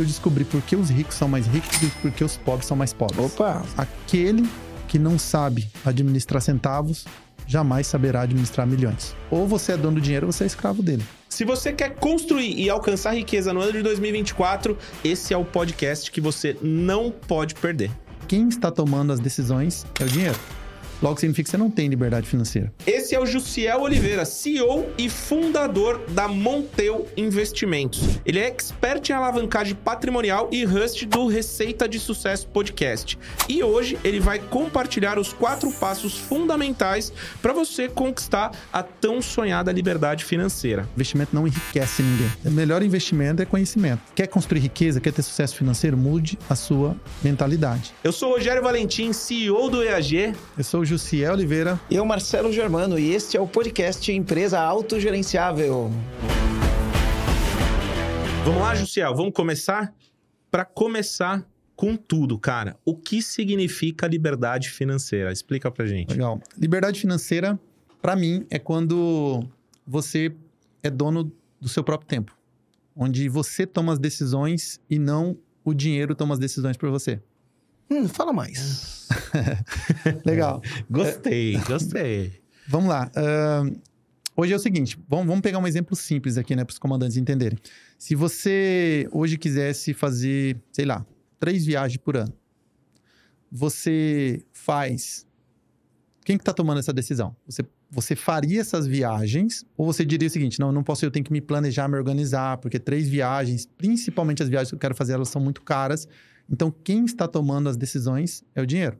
eu descobri por que os ricos são mais ricos e por que os pobres são mais pobres. Opa! Aquele que não sabe administrar centavos jamais saberá administrar milhões. Ou você é dono do dinheiro ou você é escravo dele. Se você quer construir e alcançar riqueza no ano de 2024, esse é o podcast que você não pode perder. Quem está tomando as decisões é o dinheiro. Logo significa que você não tem liberdade financeira. Esse é o Jussiel Oliveira, CEO e fundador da Monteu Investimentos. Ele é expert em alavancagem patrimonial e host do Receita de Sucesso Podcast. E hoje ele vai compartilhar os quatro passos fundamentais para você conquistar a tão sonhada liberdade financeira. Investimento não enriquece ninguém. O melhor investimento é conhecimento. Quer construir riqueza, quer ter sucesso financeiro? Mude a sua mentalidade. Eu sou Rogério Valentim, CEO do EAG. Eu sou o Jussiel Oliveira. Eu, Marcelo Germano, e este é o podcast Empresa Autogerenciável. Vamos lá, Jussiel, vamos começar? Para começar com tudo, cara, o que significa liberdade financeira? Explica pra gente. Legal. Liberdade financeira, para mim, é quando você é dono do seu próprio tempo. Onde você toma as decisões e não o dinheiro toma as decisões por você. Hum, fala mais. Legal. Gostei, gostei. Vamos lá. Uh, hoje é o seguinte, vamos, vamos pegar um exemplo simples aqui, né, para os comandantes entenderem. Se você hoje quisesse fazer, sei lá, três viagens por ano, você faz. Quem que está tomando essa decisão? Você, você faria essas viagens ou você diria o seguinte: não, não posso, eu tenho que me planejar, me organizar, porque três viagens, principalmente as viagens que eu quero fazer, elas são muito caras. Então, quem está tomando as decisões é o dinheiro.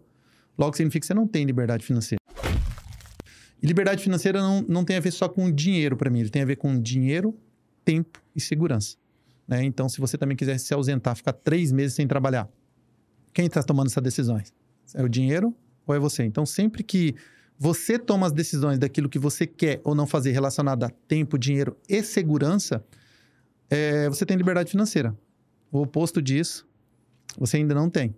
Logo, significa que você não tem liberdade financeira. E liberdade financeira não, não tem a ver só com dinheiro para mim, ele tem a ver com dinheiro, tempo e segurança. Né? Então, se você também quiser se ausentar, ficar três meses sem trabalhar, quem está tomando essas decisões? É o dinheiro ou é você? Então, sempre que você toma as decisões daquilo que você quer ou não fazer relacionado a tempo, dinheiro e segurança, é, você tem liberdade financeira. O oposto disso você ainda não tem.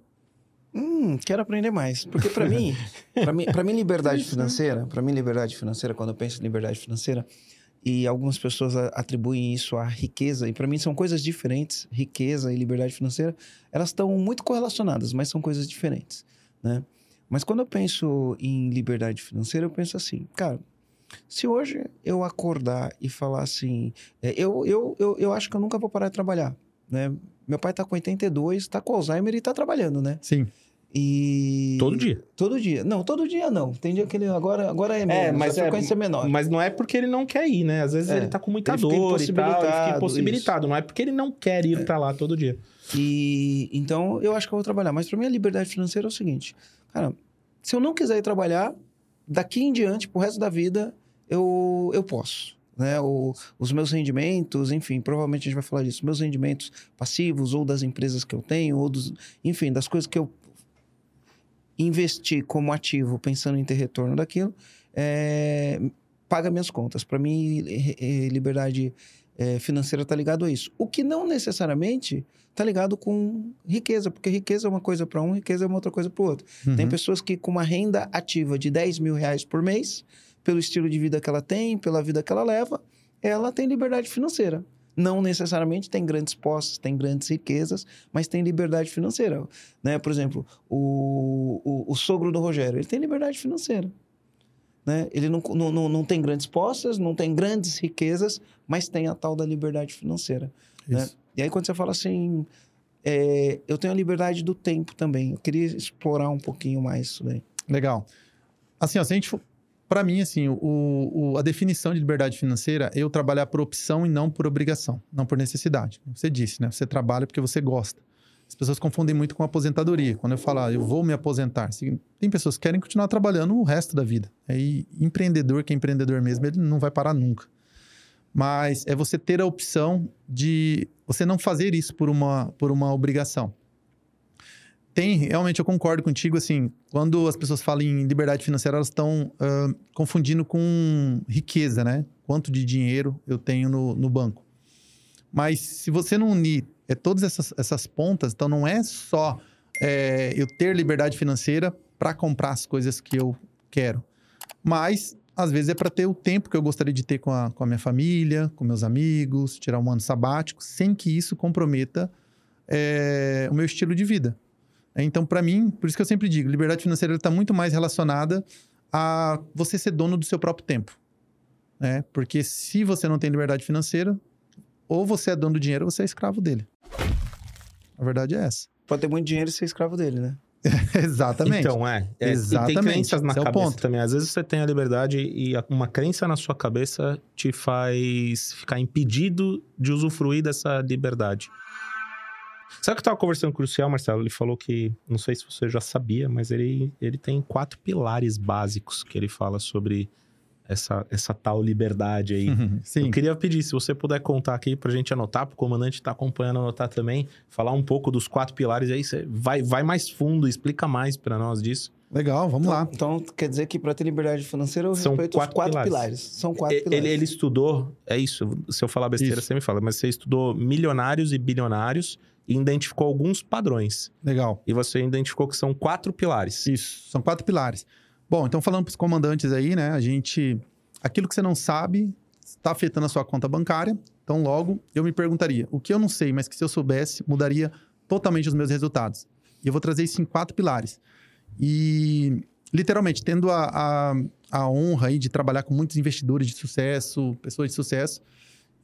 Hum, quero aprender mais. Porque para mim, para mim, mim liberdade financeira, para mim liberdade financeira, quando eu penso em liberdade financeira, e algumas pessoas atribuem isso à riqueza, e para mim são coisas diferentes. Riqueza e liberdade financeira, elas estão muito correlacionadas, mas são coisas diferentes, né? Mas quando eu penso em liberdade financeira, eu penso assim, cara, se hoje eu acordar e falar assim, é, eu, eu, eu, eu acho que eu nunca vou parar de trabalhar, né? Meu pai tá com 82, tá com Alzheimer e tá trabalhando, né? Sim. E. Todo dia? Todo dia. Não, todo dia não. Tem dia que ele agora, agora é menos, é, mas a frequência é, é menor. Mas não é porque ele não quer ir, né? Às vezes é. ele tá com muita ele dor e tal, ele fica impossibilitado. Isso. Não é porque ele não quer ir é. pra lá todo dia. E então eu acho que eu vou trabalhar. Mas para mim a liberdade financeira é o seguinte, cara, se eu não quiser ir trabalhar, daqui em diante, pro resto da vida, eu, eu posso né? O, os meus rendimentos, enfim, provavelmente a gente vai falar disso, meus rendimentos passivos ou das empresas que eu tenho, ou dos, enfim, das coisas que eu investi como ativo pensando em ter retorno daquilo, é, paga minhas contas. Para mim, liberdade é, financeira está ligado a isso. O que não necessariamente está ligado com riqueza, porque riqueza é uma coisa para um, riqueza é uma outra coisa para o outro. Uhum. Tem pessoas que com uma renda ativa de 10 mil reais por mês pelo estilo de vida que ela tem, pela vida que ela leva, ela tem liberdade financeira. Não necessariamente tem grandes posses, tem grandes riquezas, mas tem liberdade financeira. Né? Por exemplo, o, o, o sogro do Rogério, ele tem liberdade financeira. Né? Ele não, não, não tem grandes posses, não tem grandes riquezas, mas tem a tal da liberdade financeira. Né? E aí, quando você fala assim, é, eu tenho a liberdade do tempo também. Eu queria explorar um pouquinho mais isso daí. Legal. Assim, ó, se a gente para mim, assim, o, o, a definição de liberdade financeira é eu trabalhar por opção e não por obrigação, não por necessidade. Você disse, né? Você trabalha porque você gosta. As pessoas confundem muito com aposentadoria. Quando eu falo, ah, eu vou me aposentar, tem pessoas que querem continuar trabalhando o resto da vida. Aí, empreendedor, que é empreendedor mesmo, ele não vai parar nunca. Mas é você ter a opção de você não fazer isso por uma, por uma obrigação tem, realmente eu concordo contigo, assim, quando as pessoas falam em liberdade financeira, elas estão uh, confundindo com riqueza, né? Quanto de dinheiro eu tenho no, no banco. Mas se você não unir é, todas essas, essas pontas, então não é só é, eu ter liberdade financeira para comprar as coisas que eu quero, mas às vezes é para ter o tempo que eu gostaria de ter com a, com a minha família, com meus amigos, tirar um ano sabático, sem que isso comprometa é, o meu estilo de vida. Então, para mim, por isso que eu sempre digo, liberdade financeira está muito mais relacionada a você ser dono do seu próprio tempo. Né? Porque se você não tem liberdade financeira, ou você é dono do dinheiro ou você é escravo dele. A verdade é essa. Pode ter muito dinheiro e ser escravo dele, né? Exatamente. Então, é. é Exatamente. E tem crenças na Esse é o cabeça ponto. também. Às vezes você tem a liberdade e uma crença na sua cabeça te faz ficar impedido de usufruir dessa liberdade. Sabe que eu tava conversando com o Crucial, Marcelo? Ele falou que, não sei se você já sabia, mas ele, ele tem quatro pilares básicos que ele fala sobre essa, essa tal liberdade aí. Sim. Eu queria pedir, se você puder contar aqui pra gente anotar, pro comandante tá acompanhando anotar também, falar um pouco dos quatro pilares aí, você vai, vai mais fundo, explica mais pra nós disso. Legal, vamos lá. Então, quer dizer que para ter liberdade financeira, eu São respeito quatro os quatro pilares. pilares. São quatro E- pilares. Ele, ele estudou, é isso, se eu falar besteira, Isso. você me fala, mas você estudou milionários e bilionários e identificou alguns padrões. Legal. E você identificou que são quatro pilares. Isso, são quatro pilares. Bom, então falando para os comandantes aí, né? A gente. Aquilo que você não sabe está afetando a sua conta bancária. Então, logo, eu me perguntaria: o que eu não sei, mas que se eu soubesse, mudaria totalmente os meus resultados. E eu vou trazer isso em quatro pilares. E, literalmente, tendo a, a, a honra aí de trabalhar com muitos investidores de sucesso, pessoas de sucesso,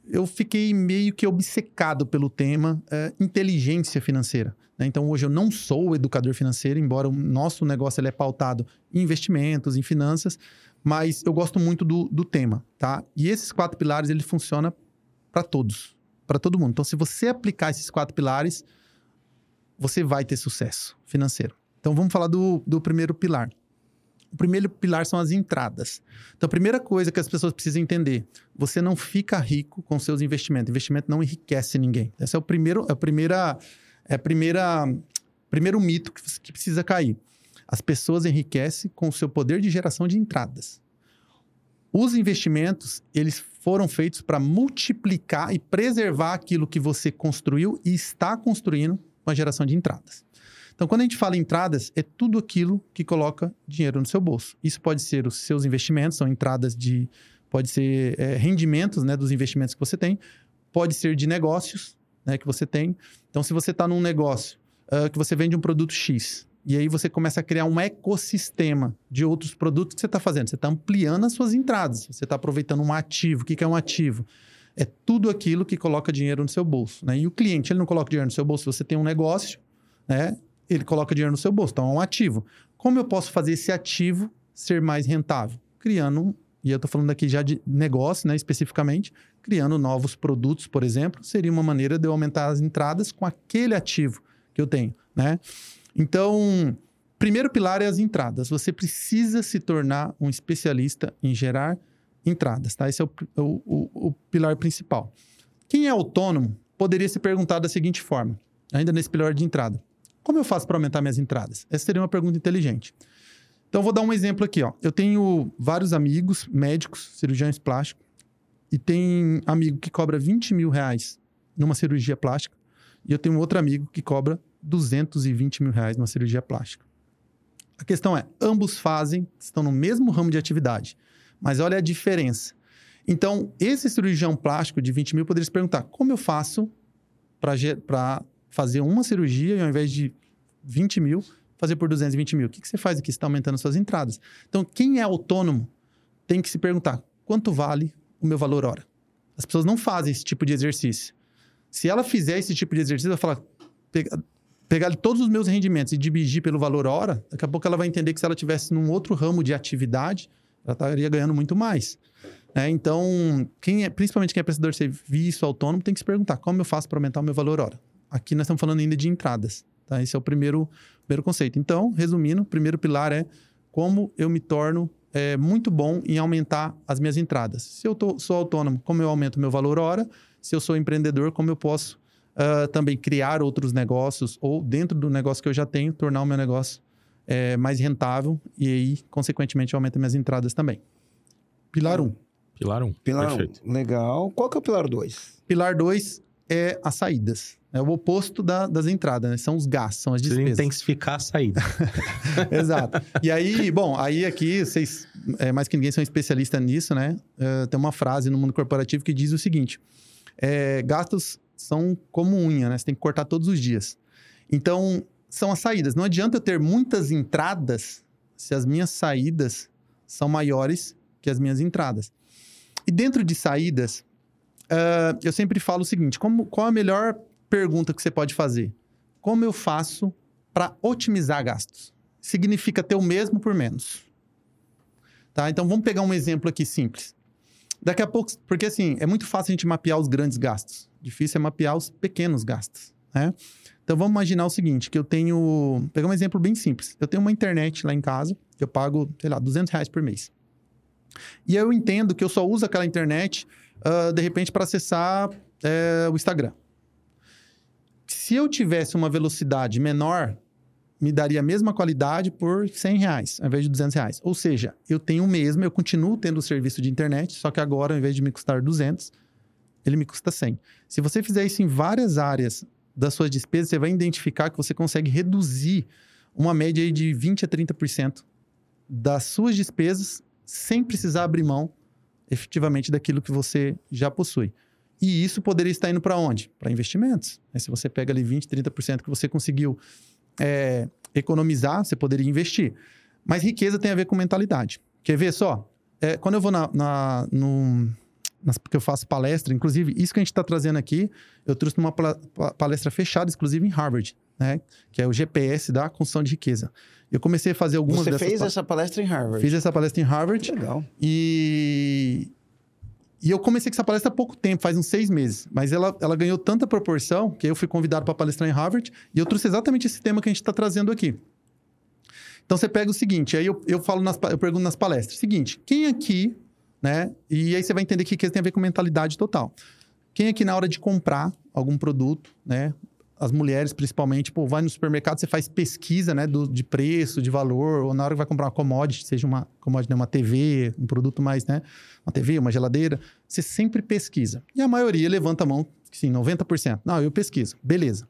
eu fiquei meio que obcecado pelo tema eh, inteligência financeira. né? Então, hoje eu não sou educador financeiro, embora o nosso negócio ele é pautado em investimentos, em finanças, mas eu gosto muito do, do tema, tá? E esses quatro pilares, ele funciona para todos, para todo mundo. Então, se você aplicar esses quatro pilares, você vai ter sucesso financeiro. Então, vamos falar do, do primeiro pilar. O primeiro pilar são as entradas. Então, a primeira coisa que as pessoas precisam entender: você não fica rico com seus investimentos. Investimento não enriquece ninguém. Esse é o primeiro, é a primeira, é a primeira, primeiro mito que, que precisa cair. As pessoas enriquecem com o seu poder de geração de entradas. Os investimentos, eles foram feitos para multiplicar e preservar aquilo que você construiu e está construindo com a geração de entradas. Então, quando a gente fala em entradas, é tudo aquilo que coloca dinheiro no seu bolso. Isso pode ser os seus investimentos, são entradas de. Pode ser é, rendimentos né, dos investimentos que você tem, pode ser de negócios né, que você tem. Então, se você está num negócio ah, que você vende um produto X, e aí você começa a criar um ecossistema de outros produtos que você está fazendo. Você está ampliando as suas entradas. Você está aproveitando um ativo. O que, que é um ativo? É tudo aquilo que coloca dinheiro no seu bolso. Né? E o cliente, ele não coloca dinheiro no seu bolso. Você tem um negócio, né? Ele coloca dinheiro no seu bolso. Então, é um ativo. Como eu posso fazer esse ativo ser mais rentável? Criando, e eu estou falando aqui já de negócio, né, especificamente, criando novos produtos, por exemplo, seria uma maneira de eu aumentar as entradas com aquele ativo que eu tenho, né? Então, primeiro pilar é as entradas. Você precisa se tornar um especialista em gerar entradas, tá? Esse é o, o- o- o pilar principal. Quem é autônomo poderia se perguntar da seguinte forma, ainda nesse pilar de entrada. Como eu faço para aumentar minhas entradas? Essa seria uma pergunta inteligente. Então, vou dar um exemplo aqui. Ó. Eu tenho vários amigos, médicos, cirurgiões plásticos, e tem amigo que cobra 20 mil reais numa cirurgia plástica, e eu tenho outro amigo que cobra 220 mil reais numa cirurgia plástica. A questão é, ambos fazem, estão no mesmo ramo de atividade, mas olha a diferença. Então, esse cirurgião plástico de 20 mil poderia se perguntar, como eu faço para fazer uma cirurgia e ao invés de 20 mil, fazer por 220 mil. O que, que você faz aqui? Você está aumentando suas entradas. Então, quem é autônomo tem que se perguntar quanto vale o meu valor hora. As pessoas não fazem esse tipo de exercício. Se ela fizer esse tipo de exercício, ela fala, pega- pegar todos os meus rendimentos e dividir pelo valor hora, daqui a pouco ela vai entender que se ela tivesse num outro ramo de atividade, ela estaria ganhando muito mais. né? Então, quem é, principalmente quem é prestador de serviço autônomo, tem que se perguntar como eu faço para aumentar o meu valor hora. Aqui nós estamos falando ainda de entradas. Tá? Esse é o primeiro, primeiro conceito. Então, resumindo, o primeiro pilar é como eu me torno é, muito bom em aumentar as minhas entradas. Se eu tô, sou autônomo, como eu aumento o meu valor hora? Se eu sou empreendedor, como eu posso ah, também criar outros negócios ou dentro do negócio que eu já tenho, tornar o meu negócio é, mais rentável e aí, consequentemente, aumenta minhas entradas também. Pilar 1. Um. Pilar 1. Um. Pilar Perfeito. um, legal. Qual que é o pilar 2? Pilar 2 é as saídas. É o oposto da- das entradas, né? São os gastos, são as despesas. intensificar a saída. Exato. E aí, bom, aí aqui vocês, é, mais que ninguém, são especialistas nisso, né? É, tem uma frase no mundo corporativo que diz o seguinte: é, gastos são como unha, né? Você tem que cortar todos os dias. Então, são as saídas. Não adianta eu ter muitas entradas se as minhas saídas são maiores que as minhas entradas. E dentro de saídas, uh, eu sempre falo o seguinte: como, qual a melhor pergunta que você pode fazer? Como eu faço para otimizar gastos? Significa ter o mesmo por menos. Tá? Então vamos pegar um exemplo aqui simples. Daqui a pouco, porque assim, é muito fácil a gente mapear os grandes gastos. Difícil é mapear os pequenos gastos, né? Então vamos imaginar o seguinte, que eu tenho... Vou pegar um exemplo bem simples. Eu tenho uma internet lá em casa, eu pago, sei lá, 200 reais por mês. E eu entendo que eu só uso aquela internet, uh, de repente, para acessar uh, o Instagram. Se eu tivesse uma velocidade menor, me daria a mesma qualidade por 100 reais, ao invés de 200 reais. Ou seja, eu tenho o mesmo, eu continuo tendo o serviço de internet, só que agora, ao invés de me custar 200, ele me custa 100. Se você fizer isso em várias áreas das suas despesas, você vai identificar que você consegue reduzir uma média de 20 a 30% das suas despesas sem precisar abrir mão efetivamente daquilo que você já possui. E isso poderia estar indo para onde? Para investimentos. Se você pega ali 20, 30% que você conseguiu é, economizar, você poderia investir. Mas riqueza tem a ver com mentalidade. Quer ver só? É, quando eu vou na, na, no, nas, porque eu faço palestra, inclusive, isso que a gente está trazendo aqui, eu trouxe numa palestra fechada, exclusive em Harvard, né? Que é o GPS da construção de riqueza. Eu comecei a fazer algumas Você fez essa palestra em Harvard? Fiz essa palestra em Harvard. Legal. E e eu comecei com essa palestra há pouco tempo, faz uns seis meses. Mas ela, ela ganhou tanta proporção que eu fui convidado para palestrar em Harvard e eu trouxe exatamente esse tema que a gente está trazendo aqui. Então você pega o seguinte, aí eu, eu falo nas, eu pergunto nas palestras. Seguinte, quem aqui, né? E aí você vai entender que isso tem a ver com mentalidade total. Quem aqui na hora de comprar algum produto, né? As mulheres, principalmente, pô, vai no supermercado, você faz pesquisa, né, do, de preço, de valor, ou na hora que vai comprar uma commodity, seja uma commodity, né, uma TV, um produto mais, né, uma TV, uma geladeira, você sempre pesquisa. E a maioria levanta a mão, sim, 90%. Não, eu pesquiso. Beleza.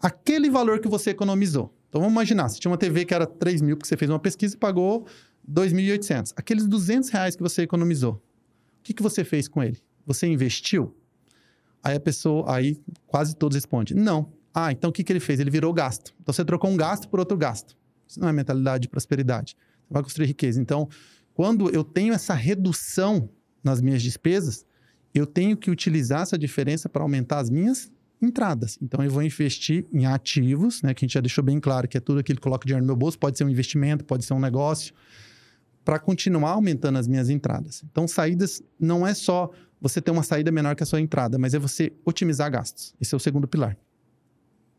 Aquele valor que você economizou. Então, vamos imaginar, você tinha uma TV que era 3 mil, porque você fez uma pesquisa e pagou 2.800. Aqueles 200 reais que você economizou, o que, que você fez com ele? Você investiu? Aí a pessoa, aí quase todos respondem: não. Ah, então o que, que ele fez? Ele virou gasto. Então você trocou um gasto por outro gasto. Isso não é mentalidade de prosperidade. Você vai construir riqueza. Então, quando eu tenho essa redução nas minhas despesas, eu tenho que utilizar essa diferença para aumentar as minhas entradas. Então, eu vou investir em ativos, né, que a gente já deixou bem claro que é tudo aquilo que coloca dinheiro no meu bolso, pode ser um investimento, pode ser um negócio, para continuar aumentando as minhas entradas. Então, saídas não é só você ter uma saída menor que a sua entrada, mas é você otimizar gastos. Esse é o segundo pilar.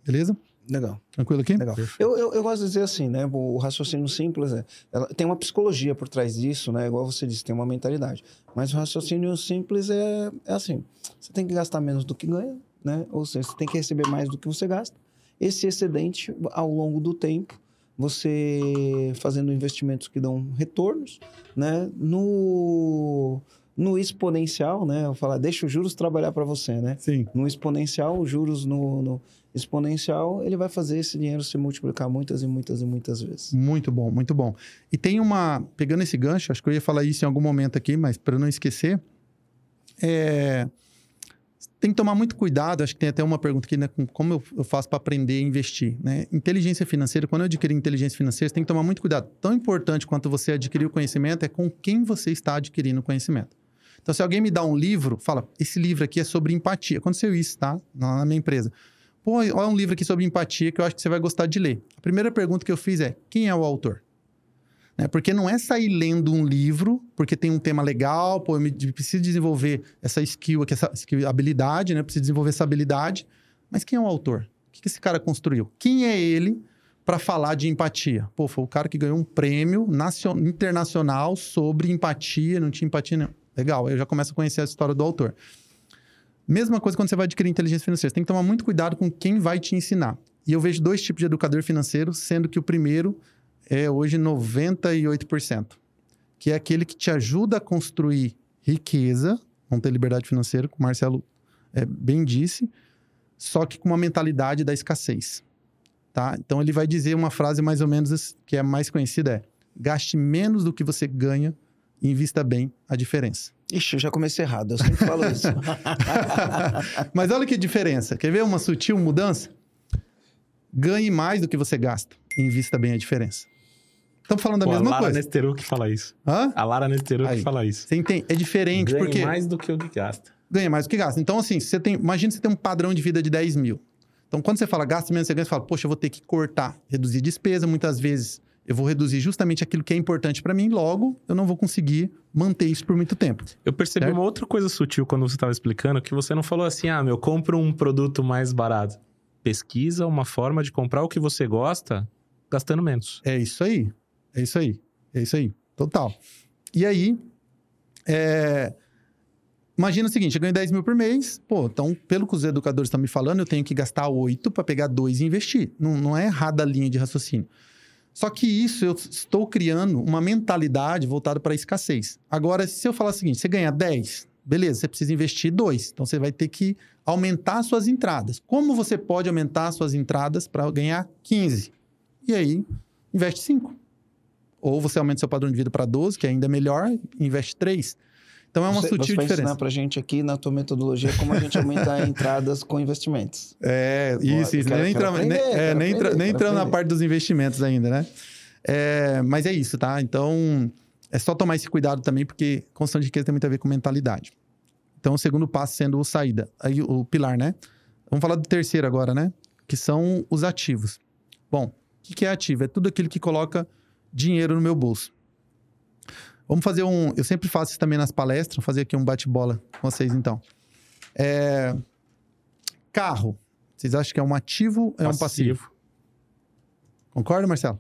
Beleza? Legal. Tranquilo aqui? Legal. Eu, eu, eu, gosto de dizer assim, né? O raciocínio simples é. Ela, tem uma psicologia por trás disso, né? Igual você disse, tem uma mentalidade. Mas o raciocínio simples é, é assim: você tem que gastar menos do que ganha, né? Ou seja, você tem que receber mais do que você gasta. Esse excedente, ao longo do tempo, você fazendo investimentos que dão retornos, né? No no exponencial, né? Eu falar, deixa os juros trabalhar para você, né? Sim. No exponencial, os juros no, no, exponencial, ele vai fazer esse dinheiro se multiplicar muitas e muitas e muitas vezes. Muito bom, muito bom. E tem uma, pegando esse gancho, acho que eu ia falar isso em algum momento aqui, mas para não esquecer, é, tem que tomar muito cuidado. Acho que tem até uma pergunta aqui, né? Como eu, faço para aprender a investir, né? Inteligência financeira, quando eu adquirir inteligência financeira, você tem que tomar muito cuidado. Tão importante quanto você adquirir o conhecimento é com quem você está adquirindo o conhecimento. Então, se alguém me dá um livro, fala, esse livro aqui é sobre empatia. Aconteceu isso, tá? Na minha empresa. Pô, olha um livro aqui sobre empatia que eu acho que você vai gostar de ler. A primeira pergunta que eu fiz é, quem é o autor? Né? Porque não é sair lendo um livro, porque tem um tema legal, pô, eu preciso desenvolver essa skill aqui, essa skill, habilidade, né? Preciso desenvolver essa habilidade. Mas quem é o autor? O que esse cara construiu? Quem é ele para falar de empatia? Pô, foi o cara que ganhou um prêmio internacional sobre empatia, não tinha empatia nenhuma. Legal, eu já começo a conhecer a história do autor. Mesma coisa quando você vai adquirir inteligência financeira. Você tem que tomar muito cuidado com quem vai te ensinar. E eu vejo dois tipos de educador financeiro, sendo que o primeiro é hoje 98%, que é aquele que te ajuda a construir riqueza, não ter liberdade financeira, como o Marcelo é, bem disse, só que com uma mentalidade da escassez. Tá? Então ele vai dizer uma frase mais ou menos que é mais conhecida: é gaste menos do que você ganha invista bem a diferença. Ixi, eu já comecei errado, eu sempre falo isso. Mas olha que diferença. Quer ver uma sutil mudança? Ganhe mais do que você gasta. Invista bem a diferença. Estamos falando da Pô, a mesma Lara coisa. Nesteru que fala isso. Hã? A Lara Nesteru Aí. que fala isso. Você entende? É diferente, Ganha porque mais do que o que gasta. ganha mais do que gasta. Então, assim, você tem, imagina você tem um padrão de vida de 10 mil. Então, quando você fala gasta menos, você ganha, você fala, poxa, eu vou ter que cortar, reduzir despesa. Muitas vezes eu vou reduzir justamente aquilo que é importante para mim, logo eu não vou conseguir manter isso por muito tempo. Eu percebi Certo? uma outra coisa sutil quando você estava explicando, que você não falou assim, ah, meu, compra um produto mais barato. Pesquisa uma forma de comprar o que você gosta gastando menos. É isso aí. É isso aí. É isso aí. Total. E aí, é, imagina o seguinte: eu ganho 10 mil por mês. Pô, então, pelo que os educadores estão me falando, eu tenho que gastar 8 para pegar 2 e investir. Não, não é errada a linha de raciocínio. Só que isso eu estou criando uma mentalidade voltada para a escassez. Agora, se eu falar o seguinte: você ganha 10, beleza, você precisa investir 2. Então, você vai ter que aumentar suas entradas. Como você pode aumentar suas entradas para ganhar 15? E aí, investe 5. Ou você aumenta seu padrão de vida para 12, que é ainda melhor, e investe 3. Então é uma você, sutil você vai diferença. ensinar pra gente aqui na tua metodologia como a gente aumentar entradas com investimentos. É, isso, isso. quero- nem quero entramos, aprender, nem, é, nem, entra- aprender, nem quero entrando na parte dos investimentos ainda, né? É, mas é isso, tá? Então, é só tomar esse cuidado também, porque construção de riqueza tem muito a ver com mentalidade. Então, o segundo passo sendo o saída, aí o pilar, né? Vamos falar do terceiro agora, né? Que são os ativos. Bom, o que é ativo? É tudo aquilo que coloca dinheiro no meu bolso. Vamos fazer um. Eu sempre faço isso também nas palestras, vou fazer aqui um bate-bola com vocês, então. É, carro. Vocês acham que é um ativo ou é um passivo? Concorda, Marcelo?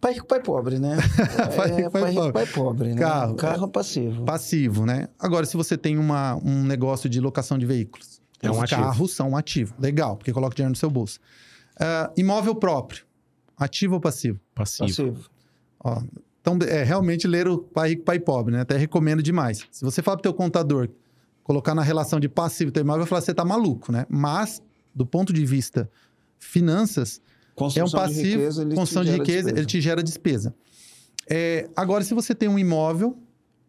Pai rico, pai pobre, né? Pai rico, é, pai pai rico, pobre. pai pobre, né? Carro. Carro passivo. Passivo, né? Agora, se você tem uma, um negócio de locação de veículos, É um os ativo. carros são um ativo. Legal, porque coloca dinheiro no seu bolso. Ah, imóvel próprio. Ativo ou passivo? Passivo. Passivo. Ó, então, é realmente ler o pai rico, pai pobre, né? Até recomendo demais. Se você falar pro teu contador colocar na relação de passivo e teu imóvel, vai falar que você tá maluco, né? Mas, do ponto de vista finanças, é um Construção de passivo, riqueza, construção de riqueza, despesa. ele te gera despesa. É, agora, se você tem um imóvel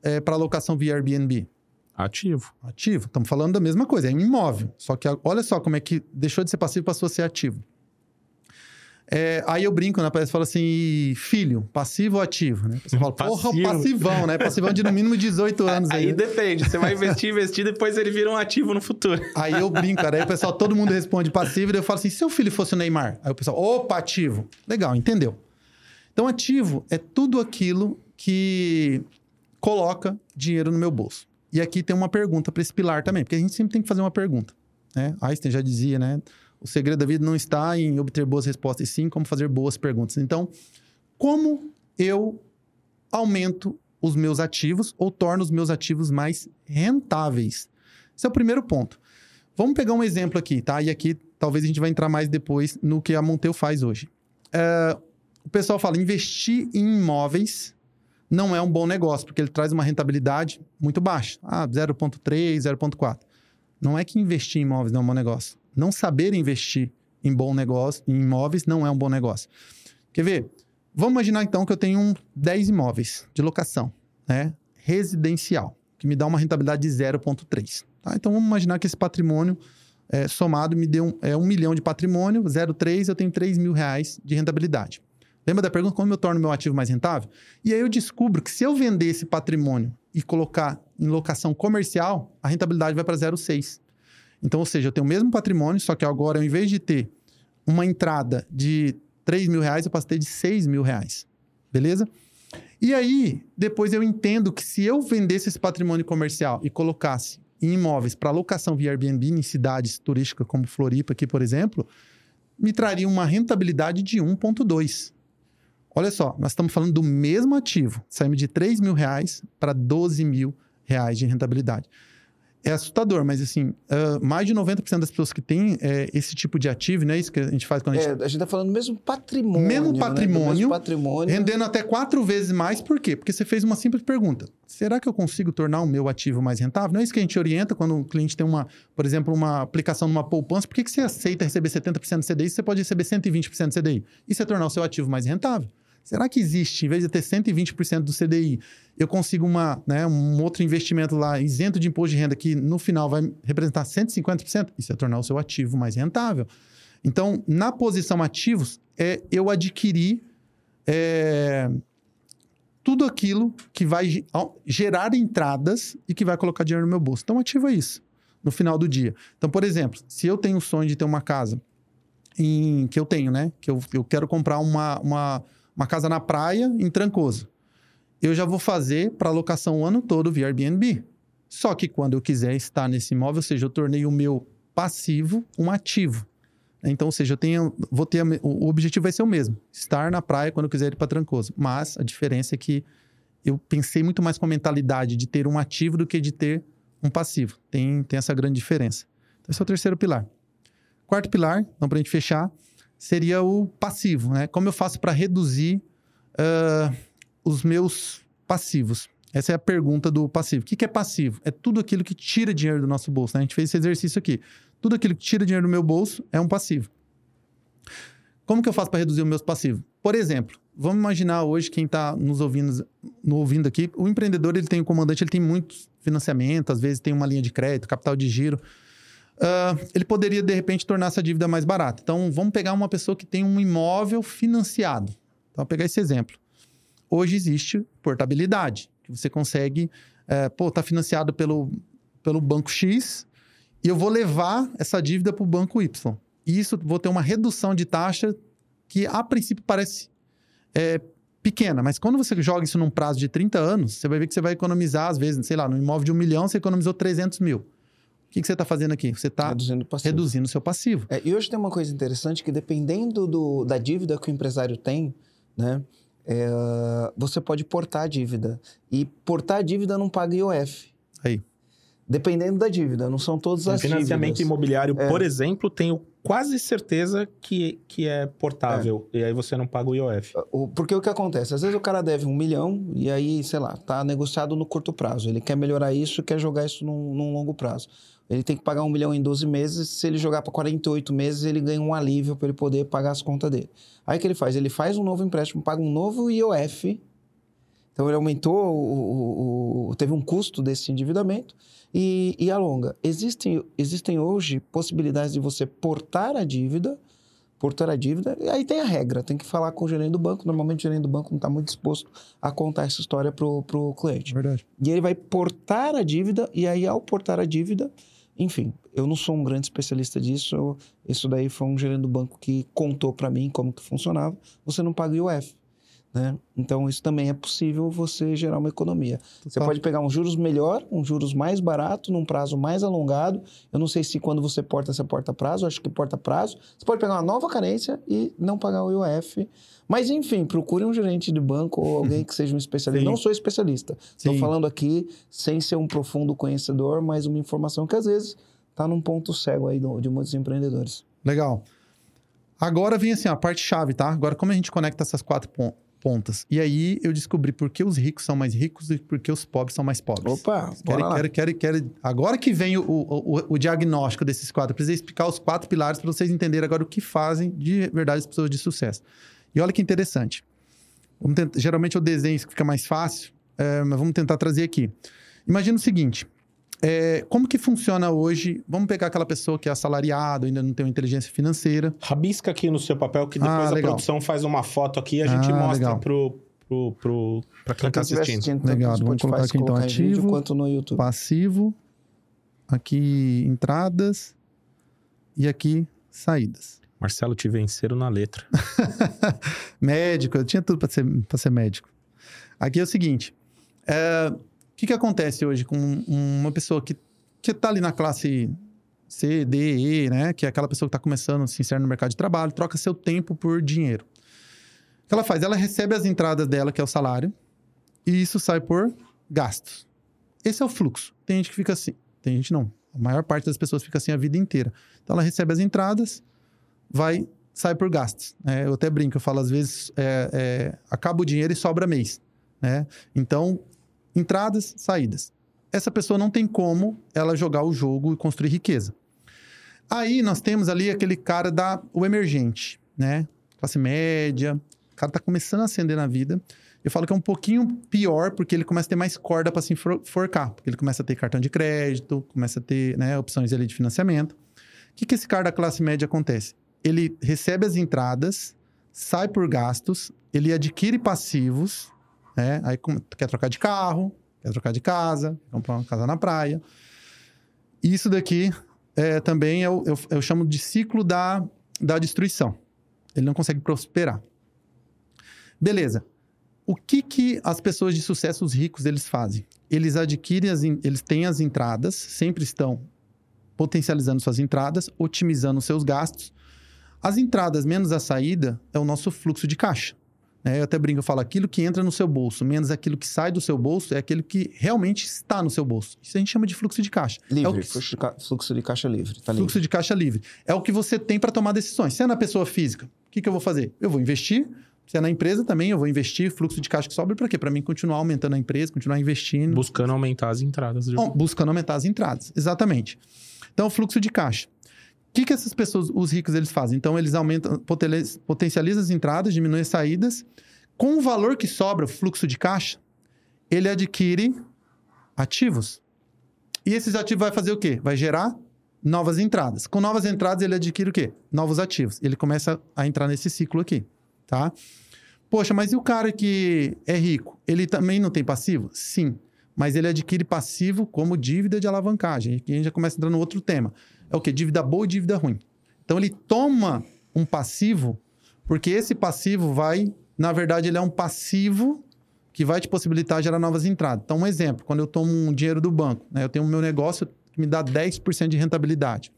é, para locação via Airbnb, Ativo. ativo, estamos falando da mesma coisa, é um imóvel. Só que olha só como é que deixou de ser passivo e passou a ser ativo. É, aí eu brinco, né? Parece fala assim, filho, passivo ou ativo, né? Você fala, porra, o Passivo. passivão, né? Passivão de no mínimo 18 anos aí. Aí depende. Você vai investir, investir, depois ele vira um ativo no futuro. Aí eu brinco, cara. Aí o pessoal, todo mundo responde passivo, e eu falo assim: se seu filho fosse o Neymar? Aí o pessoal, opa, ativo. Legal, entendeu? Então, ativo é tudo aquilo que coloca dinheiro no meu bolso. E aqui tem uma pergunta para esse pilar também, porque a gente sempre tem que fazer uma pergunta. Né? Einstein já dizia, né? O segredo da vida não está em obter boas respostas, e sim como fazer boas perguntas. Então, como eu aumento os meus ativos ou torno os meus ativos mais rentáveis? Esse é o primeiro ponto. Vamos pegar um exemplo aqui, tá? E aqui talvez a gente vai entrar mais depois no que a Monteu faz hoje. É, o pessoal fala, investir em imóveis não é um bom negócio, porque ele traz uma rentabilidade muito baixa. Ah, 0,3, 0,4. Não é que investir em imóveis não é um bom negócio. Não saber investir em bom negócio, em imóveis, não é um bom negócio. Quer ver? Vamos imaginar então que eu tenho um 10 imóveis de locação, né? Residencial, que me dá uma rentabilidade de 0,3. Tá? Então vamos imaginar que esse patrimônio é, somado me deu um, é, um milhão de patrimônio, 0,3, eu tenho 3 mil reais de rentabilidade. Lembra da pergunta como eu torno meu ativo mais rentável? E aí eu descubro que se eu vender esse patrimônio e colocar em locação comercial, a rentabilidade vai para 0,6. Então, ou seja, eu tenho o mesmo patrimônio, só que agora, ao invés de ter uma entrada de 3 mil reais, eu ter de 6 mil reais. Beleza? E aí, depois eu entendo que se eu vendesse esse patrimônio comercial e colocasse em imóveis para locação via Airbnb em cidades turísticas como Floripa, aqui, por exemplo, me traria uma rentabilidade de 1,2. Olha só, nós estamos falando do mesmo ativo. Saímos de 3 mil reais para 12 mil reais de rentabilidade. É assustador, mas assim, ah, mais de 90% das pessoas que têm eh, esse tipo de ativo, não é isso que a gente faz quando a gente É, a gente tá falando do mesmo patrimônio. Mesmo né? Patrimônio, mesmo patrimônio. Rendendo até quatro vezes mais, por quê? Porque você fez uma simples pergunta. Será que eu consigo tornar o meu ativo mais rentável? Não é isso que a gente orienta quando o cliente tem uma, por exemplo, uma aplicação numa poupança. Por que, que você aceita receber 70% de CDI se você pode receber 120% de CDI? Isso é tornar o seu ativo mais rentável. Será que existe, em vez de ter 120% do CDI, eu consigo uma, né, um outro investimento lá isento de imposto de renda que no final vai representar 150%? Isso é tornar o seu ativo mais rentável. Então, na posição ativos, é eu adquirir é, tudo aquilo que vai gerar entradas e que vai colocar dinheiro no meu bolso. Então, ativa isso no final do dia. Então, por exemplo, se eu tenho o sonho de ter uma casa em, que eu tenho, né? Que eu, eu quero comprar uma, uma, uma casa na praia em Trancoso. Eu já vou fazer para locação o ano todo via Airbnb. Só que quando eu quiser estar nesse imóvel, ou seja, eu tornei o meu passivo um ativo. Então, ou seja, eu tenho, vou ter o objetivo vai ser o mesmo, estar na praia quando eu quiser ir para Trancoso. Mas a diferença é que eu pensei muito mais com a mentalidade de ter um ativo do que de ter um passivo. Tem, tem essa grande diferença. Então, esse é o terceiro pilar. Quarto pilar, então para a gente fechar, seria o passivo, né? Como eu faço para reduzir uh, os meus passivos? Essa é a pergunta do passivo. O que, é passivo? É tudo aquilo que tira dinheiro do nosso bolso. Né? A gente fez esse exercício aqui. Tudo aquilo que tira dinheiro do meu bolso é um passivo. Como que eu faço para reduzir os meus passivos? Por exemplo, vamos imaginar hoje quem está nos ouvindo, no ouvindo aqui, o empreendedor ele tem o comandante, ele tem muito financiamento, às vezes tem uma linha de crédito, capital de giro. Uh, ele poderia de repente tornar essa dívida mais barata. Então, vamos pegar uma pessoa que tem um imóvel financiado. Então, pegar esse exemplo. Hoje existe portabilidade, que você consegue, é, pô, tá financiado pelo, pelo banco X, e eu vou levar essa dívida para o banco Y. E isso vou ter uma redução de taxa que a princípio parece é, pequena, mas quando você joga isso num prazo de 30 anos, você vai ver que você vai economizar, às vezes, sei lá, no imóvel de um milhão, você economizou 300 mil. O que, que você está fazendo aqui? Você está reduzindo, reduzindo o seu passivo. É, e hoje tem uma coisa interessante que dependendo do, da dívida que o empresário tem, né? É, você pode portar a dívida. E portar a dívida não paga IOF. Aí. Dependendo da dívida, não são todas as financiamento dívidas. imobiliário, é. por exemplo, tenho quase certeza que, que é portável. É. E aí você não paga o IOF. Porque o que acontece? Às vezes o cara deve um milhão e aí, sei lá, tá negociado no curto prazo. Ele quer melhorar isso, quer jogar isso num, num longo prazo. Ele tem que pagar um milhão em 12 meses. Se ele jogar para 48 meses, ele ganha um alívio para ele poder pagar as contas dele. Aí o que ele faz? Ele faz um novo empréstimo, paga um novo IOF. Então ele aumentou, o, o, o teve um custo desse endividamento e, e alonga. Existem, existem hoje possibilidades de você portar a dívida, portar a dívida, e aí tem a regra, tem que falar com o gerente do banco. Normalmente o gerente do banco não está muito disposto a contar essa história para o cliente. Verdade. E ele vai portar a dívida, e aí ao portar a dívida, enfim, eu não sou um grande especialista disso. Isso daí foi um gerente do banco que contou para mim como que funcionava. Você não paga IOF. Né? Então, isso também é possível você gerar uma economia. Você pode pegar um juros melhor, um juros mais barato, num prazo mais alongado. Eu não sei se quando você porta, você porta prazo, acho que porta prazo. Você pode pegar uma nova carência e não pagar o IOF. Mas, enfim, procure um gerente de banco ou alguém que seja um especialista. Não sou especialista. Estou falando aqui sem ser um profundo conhecedor, mas uma informação que às vezes está num ponto cego aí de muitos empreendedores. Legal. Agora vem assim, a parte chave, tá? Agora, como a gente conecta essas quatro pontos? Pontas. E aí eu descobri por que os ricos são mais ricos e por que os pobres são mais pobres. Opa, quero, quero, quero, quero, Agora que vem o, o, o, diagnóstico desses quatro, eu precisei explicar os quatro pilares para vocês entenderem agora o que fazem de verdade as pessoas de sucesso. E olha que interessante. Tentar, geralmente eu desenho isso que fica mais fácil, é, mas vamos tentar trazer aqui. Imagina o seguinte: é, como que funciona hoje? Vamos pegar aquela pessoa que é assalariado, ainda não tem uma inteligência financeira. Rabisca aqui no seu papel que depois ah, a produção faz uma foto aqui e a gente ah, mostra legal. pro, pro, pro, pra quem está assistindo. assistindo. Legal, vamos colocar aqui então ativo, quanto no YouTube. passivo, aqui entradas e aqui saídas. Marcelo, te venceram na letra. médico, eu tinha tudo para ser, ser médico. Aqui é o seguinte, é, que, que acontece hoje com uma pessoa que, que tá ali na classe C, D, E, né? Que é aquela pessoa que está começando a se inserir no mercado de trabalho, troca seu tempo por dinheiro. O que ela faz? Ela recebe as entradas dela, que é o salário, e isso sai por gastos. Esse é o fluxo. Tem gente que fica assim. Tem gente não. A maior parte das pessoas fica assim a vida inteira. Então ela recebe as entradas, vai, sai por gastos. É, eu até brinco, eu falo às vezes, é, é, acaba o dinheiro e sobra mês. Né? Então, entradas, saídas. Essa pessoa não tem como ela jogar o jogo e construir riqueza. Aí nós temos ali aquele cara da o emergente, né? Classe média, cara tá começando a ascender na vida. Eu falo que é um pouquinho pior, porque ele começa a ter mais corda para se enforcar. Porque ele começa a ter cartão de crédito, começa a ter né, opções ali de financiamento. O que, que esse cara da classe média acontece? Ele recebe as entradas, sai por gastos, ele adquire passivos, né? Aí quer trocar de carro, quer trocar de casa, comprar uma casa na praia. Isso daqui é, também eu, eu, eu chamo de ciclo da, da destruição. Ele não consegue prosperar. Beleza. O que, que as pessoas de sucesso, os ricos, eles fazem? Eles adquirem, as, eles têm as entradas, sempre estão potencializando suas entradas, otimizando seus gastos. As entradas menos a saída é o nosso fluxo de caixa. É, eu até brinco, eu falo, aquilo que entra no seu bolso, menos aquilo que sai do seu bolso, é aquilo que realmente está no seu bolso. Isso a gente chama de fluxo de caixa. Livre, é que... fluxo, de ca... fluxo, de caixa livre. Tá fluxo livre. de caixa livre. É o que você tem para tomar decisões. Se é na pessoa física, o que, que eu vou fazer? Eu vou investir. Se é na empresa também, eu vou investir. Fluxo de caixa que sobra para quê? Para mim continuar aumentando a empresa, continuar investindo. Buscando aumentar as entradas. Bom, buscando aumentar as entradas, exatamente. Então, fluxo de caixa. O que, que essas pessoas, os ricos, eles fazem? Então, eles aumentam, potencializam as entradas, diminuem as saídas com o valor que sobra, o fluxo de caixa, ele adquire ativos. E esses ativos vai fazer o quê? Vai gerar novas entradas. Com novas entradas, ele adquire o quê? Novos ativos. Ele começa a entrar nesse ciclo aqui, tá? Poxa, mas e o cara que é rico? Ele também não tem passivo? Sim. Mas ele adquire passivo como dívida de alavancagem. Aqui a gente já começa a entrar no outro tema. É o quê? Dívida boa e dívida ruim. Então ele toma um passivo, porque esse passivo vai na verdade, ele é um passivo que vai te possibilitar gerar novas entradas. Então, um exemplo, quando eu tomo um dinheiro do banco, né, eu tenho o meu negócio que me dá 10% de rentabilidade.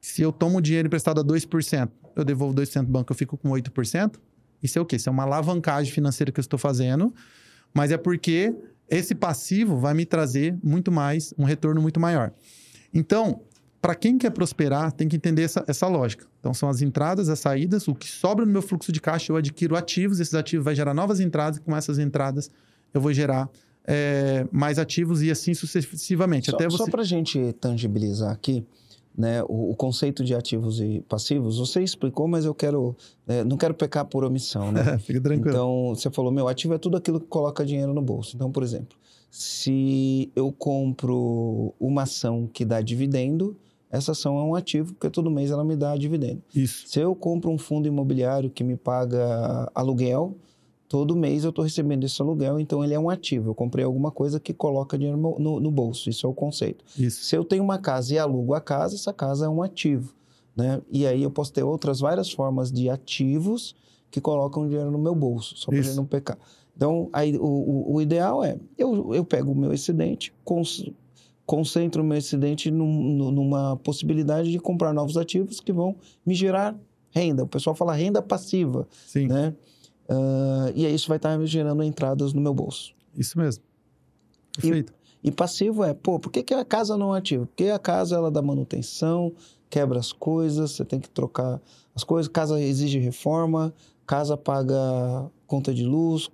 Se eu tomo dinheiro emprestado a 2%, eu devolvo 2% do banco, eu fico com 8%. Isso é o quê? Isso é uma alavancagem financeira que eu estou fazendo, mas é porque esse passivo vai me trazer muito mais, um retorno muito maior. Então, para quem quer prosperar, tem que entender essa, essa lógica. Então, são as entradas, as saídas, o que sobra no meu fluxo de caixa, eu adquiro ativos, esses ativos vai gerar novas entradas, e com essas entradas eu vou gerar é, mais ativos e assim sucessivamente. Só, Até você... só para a gente tangibilizar aqui, né, o, o, conceito de ativos e passivos, você explicou, mas eu quero, é, não quero pecar por omissão, né? Fica tranquilo. Então, você falou, meu, ativo é tudo aquilo que coloca dinheiro no bolso. Então, por exemplo, se eu compro uma ação que dá dividendo, essa ação é um ativo, porque todo mês ela me dá dividendo. Isso. Se eu compro um fundo imobiliário que me paga aluguel, todo mês eu estou recebendo esse aluguel, então ele é um ativo. Eu comprei alguma coisa que coloca dinheiro no, no, bolso, isso é o conceito. Isso. Se eu tenho uma casa e alugo a casa, essa casa é um ativo. Né? E aí eu posso ter outras várias formas de ativos que colocam dinheiro no meu bolso, só para não pecar. Então, aí, o, o, o, ideal é, eu, eu pego o meu excedente, cons, concentro o meu excedente num, numa possibilidade de comprar novos ativos que vão me gerar renda. O pessoal fala renda passiva. Sim. Né? Uh, e aí isso vai estar me gerando entradas no meu bolso. Isso mesmo. Perfeito. E, e passivo é, pô, por que, que a casa não é ativa? Porque a casa ela dá manutenção, quebra as coisas, você tem que trocar as coisas, casa exige reforma, casa paga conta de luz,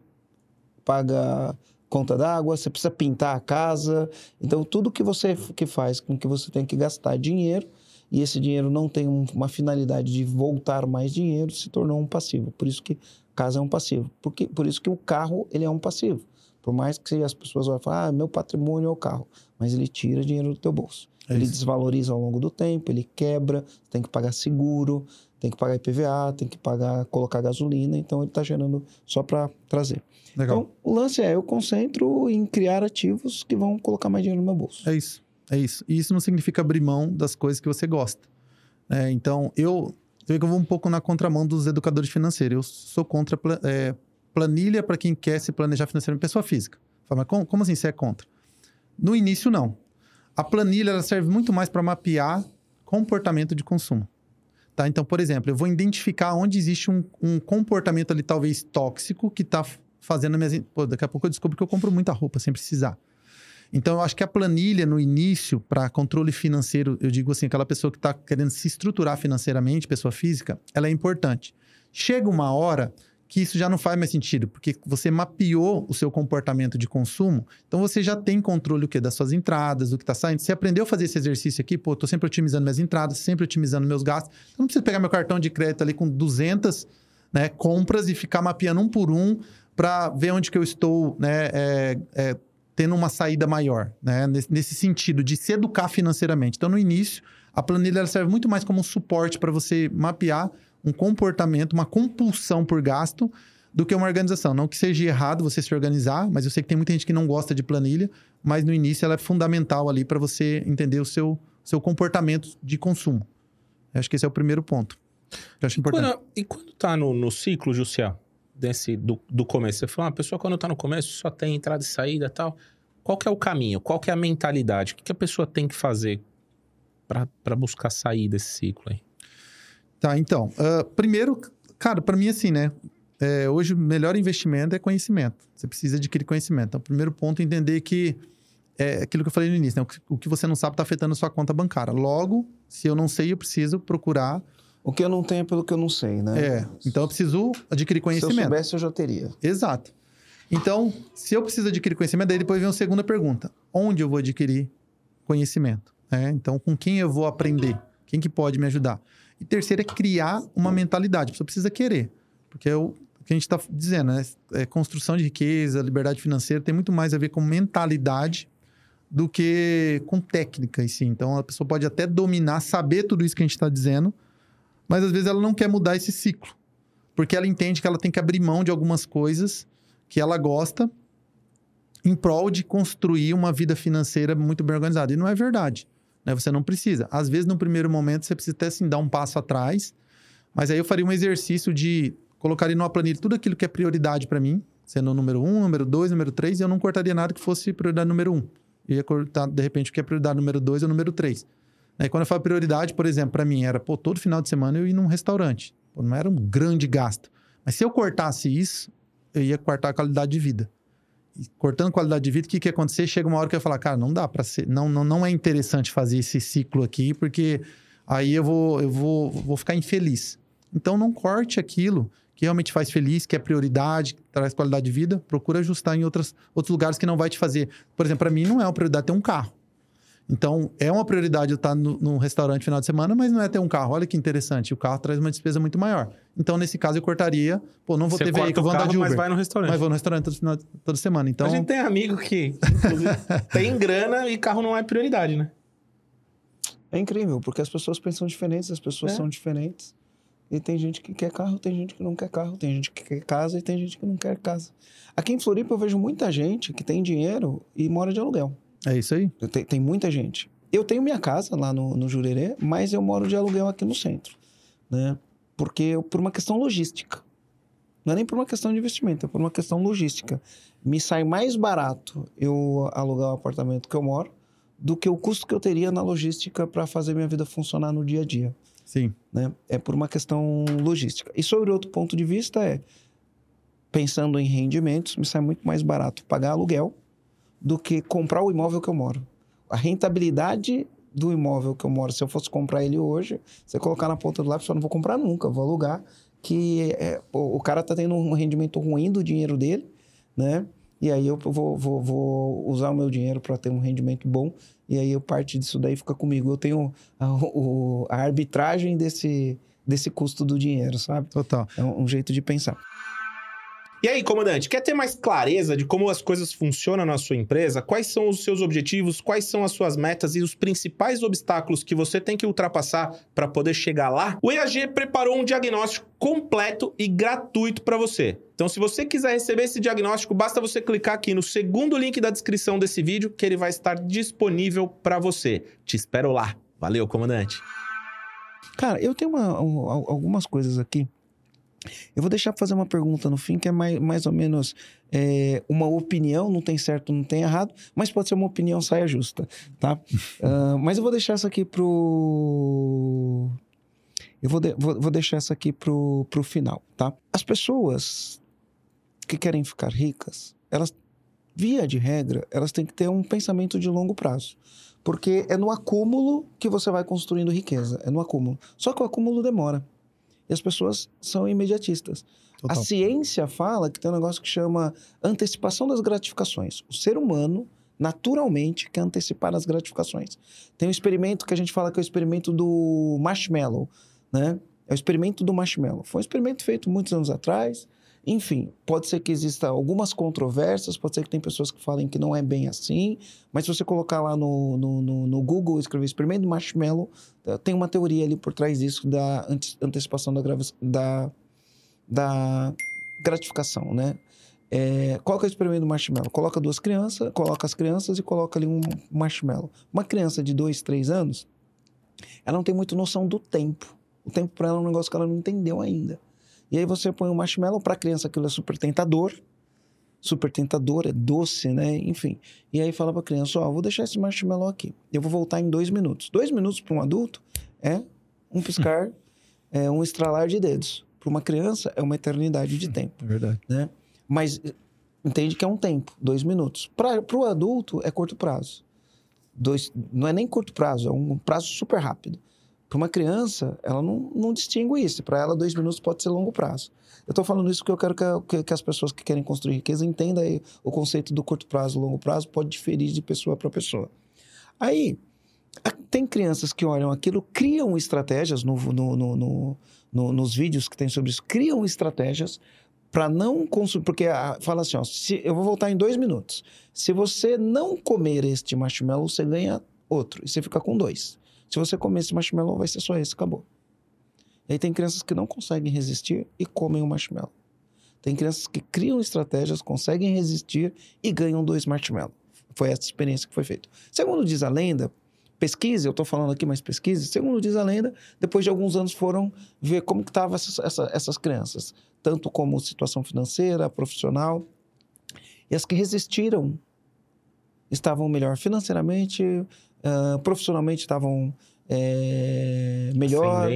paga conta d'água, você precisa pintar a casa. Então, tudo que você que faz com que você tem que gastar dinheiro e esse dinheiro não tem uma finalidade de voltar mais dinheiro, se tornou um passivo. Por isso que casa é um passivo. Porque, por isso que o carro ele é um passivo. Por mais que as pessoas vão falar, ah, meu patrimônio é o carro. Mas ele tira dinheiro do teu bolso. É ele desvaloriza ao longo do tempo, ele quebra, tem que pagar seguro, tem que pagar IPVA, tem que pagar, colocar gasolina, então ele está gerando só para trazer. Legal. Então, o lance é, eu concentro em criar ativos que vão colocar mais dinheiro no meu bolso. É isso, é isso. E isso não significa abrir mão das coisas que você gosta. É, então, eu, eu vou um pouco na contramão dos educadores financeiros. Eu sou contra é, planilha para quem quer se planejar financeiramente, pessoa física. Fala, mas como, como assim você é contra? No início, não. A planilha ela serve muito mais para mapear comportamento de consumo. Tá? Então, por exemplo, eu vou identificar onde existe um, um comportamento ali talvez tóxico que está fazendo minhas. Pô, daqui a pouco eu descubro que eu compro muita roupa sem precisar. Então, eu acho que a planilha no início, para controle financeiro, eu digo assim, aquela pessoa que está querendo se estruturar financeiramente, pessoa física, ela é importante. Chega uma hora que isso já não faz mais sentido, porque você mapeou o seu comportamento de consumo, então você já tem controle o quê? das suas entradas, do que está saindo. Você aprendeu a fazer esse exercício aqui, pô, estou sempre otimizando minhas entradas, sempre otimizando meus gastos. Eu não preciso pegar meu cartão de crédito ali com 200 né, compras e ficar mapeando um por um para ver onde que eu estou né, é, é, tendo uma saída maior, né, nesse, nesse, sentido de se educar financeiramente. Então, no início, a planilha serve muito mais como um suporte para você mapear um comportamento, uma compulsão por gasto, do que uma organização. Não que seja errado você se organizar, mas eu sei que tem muita gente que não gosta de planilha, mas no início ela é fundamental ali para você entender o seu, seu comportamento de consumo. Eu acho que esse é o primeiro ponto. Eu acho importante. Quando, e quando tá no, no ciclo, Jussiel, desse, do, do começo, você falou, ah, a pessoa quando tá no começo só tem entrada e saída e tal. Qual que é o caminho? Qual que é a mentalidade? O que, que a pessoa tem que fazer para buscar sair desse ciclo aí? Tá, então. Uh, primeiro, cara, para mim, assim, né? É, hoje, o melhor investimento é conhecimento. Você precisa adquirir conhecimento. Então, primeiro ponto entender que é aquilo que eu falei no início, né? o, que, você não sabe está afetando a sua conta bancária. Logo, se eu não sei, eu preciso procurar. O que eu não tenho é pelo que eu não sei, né? É. Então, eu preciso adquirir conhecimento. Se eu soubesse, eu já teria. Exato. Então, se eu preciso adquirir conhecimento, daí depois vem a segunda pergunta: onde eu vou adquirir conhecimento? É, então, com quem eu vou aprender? Quem que pode me ajudar? E terceiro é criar uma mentalidade. A pessoa precisa querer. Porque eu, que a gente está dizendo, né? É construção de riqueza, liberdade financeira, tem muito mais a ver com mentalidade do que com técnica em si. Então, a pessoa pode até dominar, saber tudo isso que a gente está dizendo, mas às vezes ela não quer mudar esse ciclo. Porque ela entende que ela tem que abrir mão de algumas coisas que ela gosta em prol de construir uma vida financeira muito bem organizada. E não é verdade. Né? Você não precisa. Às vezes, no primeiro momento, você precisa até sim dar um passo atrás. Mas aí eu faria um exercício de colocaria numa planilha tudo aquilo que é prioridade para mim, sendo o número um, número dois, número três, e eu não cortaria nada que fosse prioridade número um. Eu ia cortar, de repente, o que é prioridade número dois ou número três. Aí, quando eu falo prioridade, por exemplo, para mim era, pô, todo final de semana eu ir num restaurante. Pô, não era um grande gasto. Mas se eu cortasse isso, eu ia cortar a qualidade de vida. Cortando qualidade de vida, o que, que ia acontecer? Chega uma hora que eu ia falar, cara, não dá para ser, não, não, não é interessante fazer esse ciclo aqui, porque aí eu vou, eu vou, vou ficar infeliz. Então, não corte aquilo que realmente faz feliz, que é prioridade, que traz qualidade de vida, procura ajustar em outras, outros lugares que não vai te fazer. Por exemplo, para mim não é uma prioridade ter um carro. Então, é uma prioridade eu estar no, no, restaurante final de semana, mas não é ter um carro. Olha que interessante. O carro traz uma despesa muito maior. Então, nesse caso, eu cortaria. Pô, não vou Você ter veículo, vou andar de Uber. Mas vai no restaurante. Mas vou no restaurante toda, toda semana. Então... A gente tem amigo que, tem grana e carro não é prioridade, né? É incrível, porque as pessoas pensam diferentes, as pessoas é. são diferentes. E tem gente que quer carro, tem gente que não quer carro, tem gente que quer casa e tem gente que não quer casa. Aqui em Floripa eu vejo muita gente que tem dinheiro e mora de aluguel. É isso aí? Tem, tem muita gente. Eu tenho minha casa lá no, no Jurerê, mas eu moro de aluguel aqui no centro. Né? Porque por uma questão logística. Não é nem por uma questão de investimento, é por uma questão logística. Me sai mais barato eu alugar o apartamento que eu moro do que o custo que eu teria na logística para fazer minha vida funcionar no dia a dia. Sim. Né? É por uma questão logística. E sobre outro ponto de vista é, pensando em rendimentos, me sai muito mais barato pagar aluguel do que comprar o imóvel que eu moro. A rentabilidade do imóvel que eu moro, se eu fosse comprar ele hoje, você colocar na ponta do lápis, eu não vou comprar nunca, vou alugar, que é, o cara está tendo um rendimento ruim do dinheiro dele, né? E aí eu vou, vou, vou usar o meu dinheiro para ter um rendimento bom e aí eu parte disso daí fica comigo. Eu tenho a, o, a arbitragem desse, desse custo do dinheiro, sabe? Total. É um, um jeito de pensar. E aí, comandante, quer ter mais clareza de como as coisas funcionam na sua empresa? Quais são os seus objetivos? Quais são as suas metas e os principais obstáculos que você tem que ultrapassar para poder chegar lá? O EAG preparou um diagnóstico completo e gratuito para você. Então, se você quiser receber esse diagnóstico, basta você clicar aqui no segundo link da descrição desse vídeo que ele vai estar disponível para você. Te espero lá. Valeu, comandante. Cara, eu tenho uma, algumas coisas aqui eu vou deixar para fazer uma pergunta no fim, que é mais, mais ou menos é, uma opinião, não tem certo, não tem errado, mas pode ser uma opinião saia justa, tá? uh, mas eu vou deixar essa aqui pro... Eu vou, de, vou, vou, deixar essa aqui pro, pro final, tá? As pessoas que querem ficar ricas, elas, via de regra, elas têm que ter um pensamento de longo prazo. Porque é no acúmulo que você vai construindo riqueza, é no acúmulo. Só que o acúmulo demora. E as pessoas são imediatistas. Total. A ciência fala que tem um negócio que chama antecipação das gratificações. O ser humano, naturalmente, quer antecipar as gratificações. Tem um experimento que a gente fala que é o experimento do marshmallow, né? É o experimento do marshmallow. Foi um experimento feito muitos anos atrás. Enfim, pode ser que exista algumas controvérsias, pode ser que tem pessoas que falem que não é bem assim, mas se você colocar lá no, no, no, no Google, escrever experimento marshmallow, eh, tem uma teoria ali por trás disso da ante- antecipação da, da, da gratificação, né? É, qual é o experimento do marshmallow? Coloca duas crianças, coloca as crianças e coloca ali um marshmallow. Uma criança de dois, três anos, ela não tem muito noção do tempo. O tempo para ela é um negócio que ela não entendeu ainda. E aí você põe um marshmallow para a criança, aquilo é super tentador. Super tentador, é doce, né? Enfim. E aí fala para a criança: Ó, vou deixar esse marshmallow aqui. Eu vou voltar em dois minutos. Dois minutos para um adulto é um piscar, é um estralar de dedos. Para uma criança é uma eternidade de tempo É verdade. né? Mas entende que é um tempo, dois minutos. Para o adulto é curto prazo. Dois, não é nem curto prazo, é um prazo super rápido. Para uma criança, ela não, não distingue isso. Para ela, dois minutos pode ser longo prazo. Eu estou falando isso porque eu quero que, a- que- que as pessoas que querem construir riqueza entendam aí o conceito do curto prazo e longo prazo pode diferir de pessoa para pessoa. Aí, a- tem crianças que olham aquilo, criam estratégias no, no- no- no- no- nos vídeos que tem sobre isso, criam estratégias para não consumir. Porque ah, fala assim: ó, se, eu vou voltar em dois minutos. Se você não comer este marshmallow, você ganha outro. E você fica com dois. Se você comer esse marshmallow, vai ser só esse, acabou. E aí tem crianças que não conseguem resistir e comem o marshmallow. Tem crianças que criam estratégias, conseguem resistir e ganham dois marshmallows. Foi essa experiência que foi feita. Segundo diz a lenda, pesquise, eu estou falando aqui, mas pesquise, segundo diz a lenda, depois de alguns anos foram ver como que estavam essas, essa- essas crianças, tanto como situação financeira, profissional, e as que resistiram estavam melhor financeiramente, ah, profissionalmente estavam eh, melhor,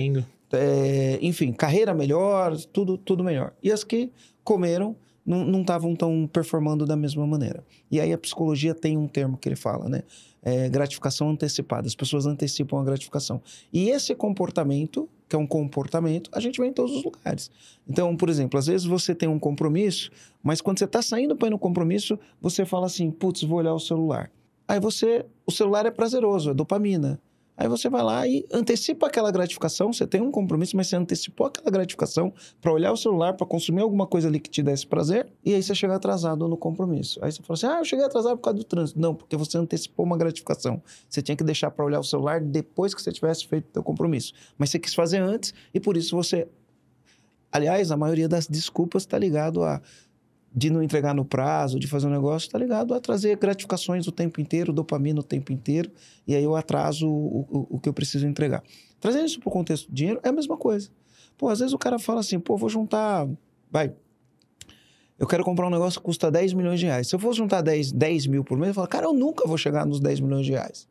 é, enfim, carreira melhor, tudo, tudo melhor. E as que comeram não não estavam tão performando da mesma maneira. E aí a psicologia tem um termo que ele fala, né? É, gratificação antecipada. As pessoas antecipam a gratificação. E esse comportamento, que é um comportamento, a gente vê em todos os lugares. Então, por exemplo, às vezes você tem um compromisso, mas quando você está saindo para ir no compromisso, você fala assim, putz, vou olhar o celular. Aí você, o celular é prazeroso, é dopamina. Aí você vai lá e antecipa aquela gratificação. Você tem um compromisso, mas você antecipou aquela gratificação para olhar o celular, para consumir alguma coisa ali que te desse prazer. E aí você chega atrasado no compromisso. Aí você fala assim: ah, eu cheguei atrasado por causa do trânsito. Não, porque você antecipou uma gratificação. Você tinha que deixar para olhar o celular depois que você tivesse feito o seu compromisso. Mas você quis fazer antes e por isso você. Aliás, a maioria das desculpas está ligado a de não entregar no prazo, de fazer um negócio, está ligado a trazer gratificações o tempo inteiro, dopamina o tempo inteiro, e aí eu atraso o, o, o que eu preciso entregar. Trazendo isso para o contexto do dinheiro, é a mesma coisa. Pô, às vezes o cara fala assim, pô, vou juntar, vai, eu quero comprar um negócio que custa 10 milhões de reais. Se eu for juntar 10, 10 mil por mês, eu falo, cara, eu nunca vou chegar nos 10 milhões de reais.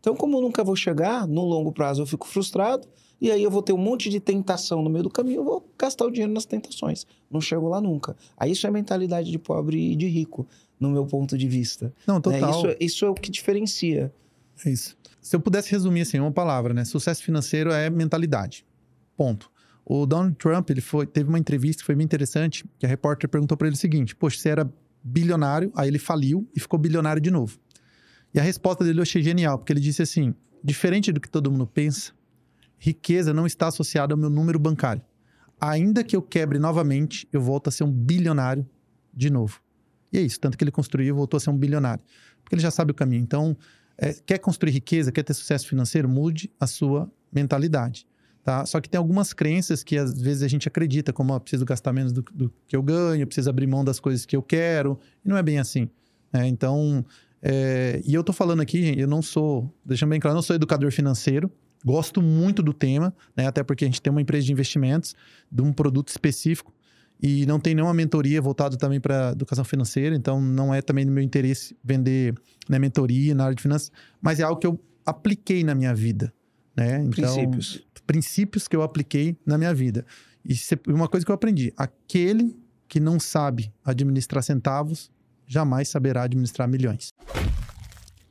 Então, como eu nunca vou chegar, no longo prazo eu fico frustrado, e aí eu vou ter um monte de tentação no meio do caminho, eu vou gastar o dinheiro nas tentações. Não chego lá nunca. Aí isso é mentalidade de pobre e de rico, no meu ponto de vista. Não, né? total. Isso, é- isso é o que diferencia. É isso. Se eu pudesse resumir assim, uma palavra, né? Sucesso financeiro é mentalidade. Ponto. O Donald Trump, ele foi, teve uma entrevista que foi bem interessante, que a repórter perguntou para ele o seguinte: Poxa, você era bilionário, aí ele faliu e ficou bilionário de novo. E a resposta dele eu achei genial, porque ele disse assim: diferente do que todo mundo pensa, riqueza não está associada ao meu número bancário. Ainda que eu quebre novamente, eu volto a ser um bilionário de novo. E é isso, tanto que ele construiu voltou a ser um bilionário. Porque ele já sabe o caminho. Então, é, quer construir riqueza, quer ter sucesso financeiro, mude a sua mentalidade. Tá? Só que tem algumas crenças que às vezes a gente acredita, como eu preciso gastar menos do, do que eu ganho, preciso abrir mão das coisas que eu quero, e não é bem assim. né? Então, é, e eu tô falando aqui, gente, eu não sou, deixando bem claro, eu não sou educador financeiro, gosto muito do tema, né? até porque a gente tem uma empresa de investimentos, de um produto específico, e não tem nenhuma mentoria voltada também para educação financeira, então não é também do meu interesse vender né, mentoria na área de finanças, mas é algo que eu apliquei na minha vida, né? Então, Princípios. princípios que eu apliquei na minha vida. E uma coisa que eu aprendi, aquele que não sabe administrar centavos, jamais saberá administrar milhões.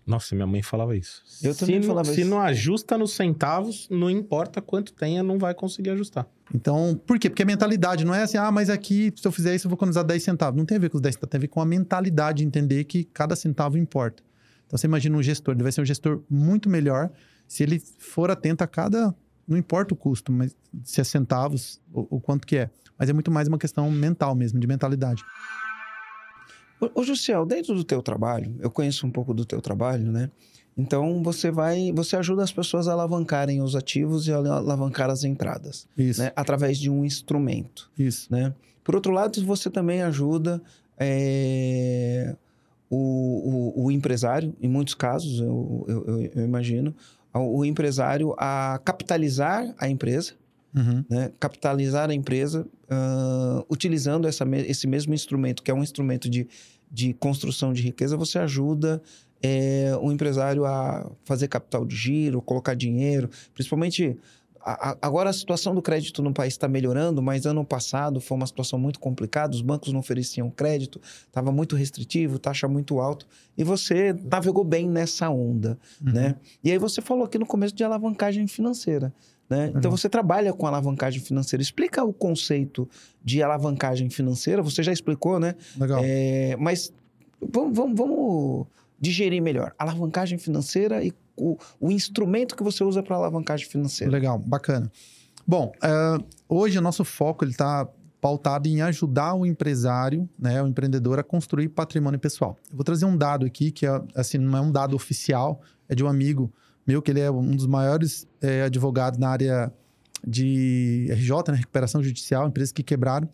Nossa, minha mãe falava isso. Eu se também não- falava Se isso. não ajusta nos centavos, não importa quanto tenha, não vai conseguir ajustar. Então, por quê? Porque a mentalidade não é assim, ah, mas aqui, se eu fizer isso, eu vou economizar 10 centavos. Não tem a ver com os 10 centavos, tem a ver com a mentalidade de entender que cada centavo importa. Então, você imagina um gestor, ele vai ser um gestor muito melhor se ele for atento a cada não importa o custo, mas se é centavos, o, o quanto que é. Mas é muito mais uma questão mental mesmo, de mentalidade. Ô, ô Jussiel, dentro do teu trabalho, eu conheço um pouco do teu trabalho, né? Então você vai, você ajuda as pessoas a alavancarem os ativos e a alavancar as entradas, Isso. né? Através de um instrumento, Isso. né? Por outro lado, você também ajuda é, o, o, o empresário, em muitos casos, eu, eu, eu- eu imagino, o empresário a capitalizar a empresa, Uhum. né? capitalizar a empresa ah, utilizando essa, esse mesmo instrumento, que é um instrumento de, de construção de riqueza, você ajuda é, o empresário a fazer capital de giro, colocar dinheiro, principalmente. a- a- Agora a situação do crédito no país está melhorando, mas ano passado foi uma situação muito complicada, os bancos não ofereciam crédito, estava muito restritivo, taxa muito alta, e você navegou bem nessa onda, Uhum. né? E aí você falou aqui no começo de alavancagem financeira. Né? Então Uhum. você trabalha com alavancagem financeira. Explica o conceito de alavancagem financeira. Você já explicou, né? Legal. É, mas vamos, vamos, vamos digerir melhor. Alavancagem financeira e o, o instrumento que você usa para alavancagem financeira. Legal, bacana. Bom, eh, hoje o nosso foco está pautado em ajudar o empresário, né, o empreendedor a construir patrimônio pessoal. Eu vou trazer um dado aqui que é, assim não é um dado oficial, é de um amigo meu que ele é um dos maiores eh, advogados na área de RJ, né, recuperação judicial, empresas que quebraram.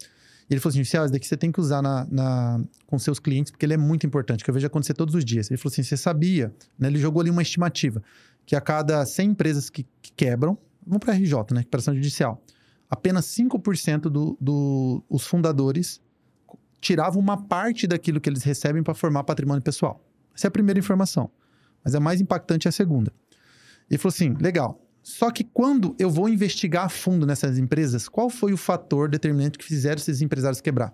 E ele falou assim, Judicial, isso daqui você tem que usar na, na- com seus clientes, porque ele é muito importante, que eu vejo acontecer todos os dias. Ele falou assim, você sabia, né, ele jogou ali uma estimativa, que a cada 100 empresas que, que quebram, vamos para RJ, né? Recuperação judicial. Apenas 5% dos do, os fundadores tiravam uma parte daquilo que eles recebem para formar patrimônio pessoal. Essa é a primeira informação. Mas a mais impactante é a segunda. Ele falou assim: legal. Só que quando eu vou investigar a fundo nessas empresas, qual foi o fator determinante que fizeram esses empresários quebrar?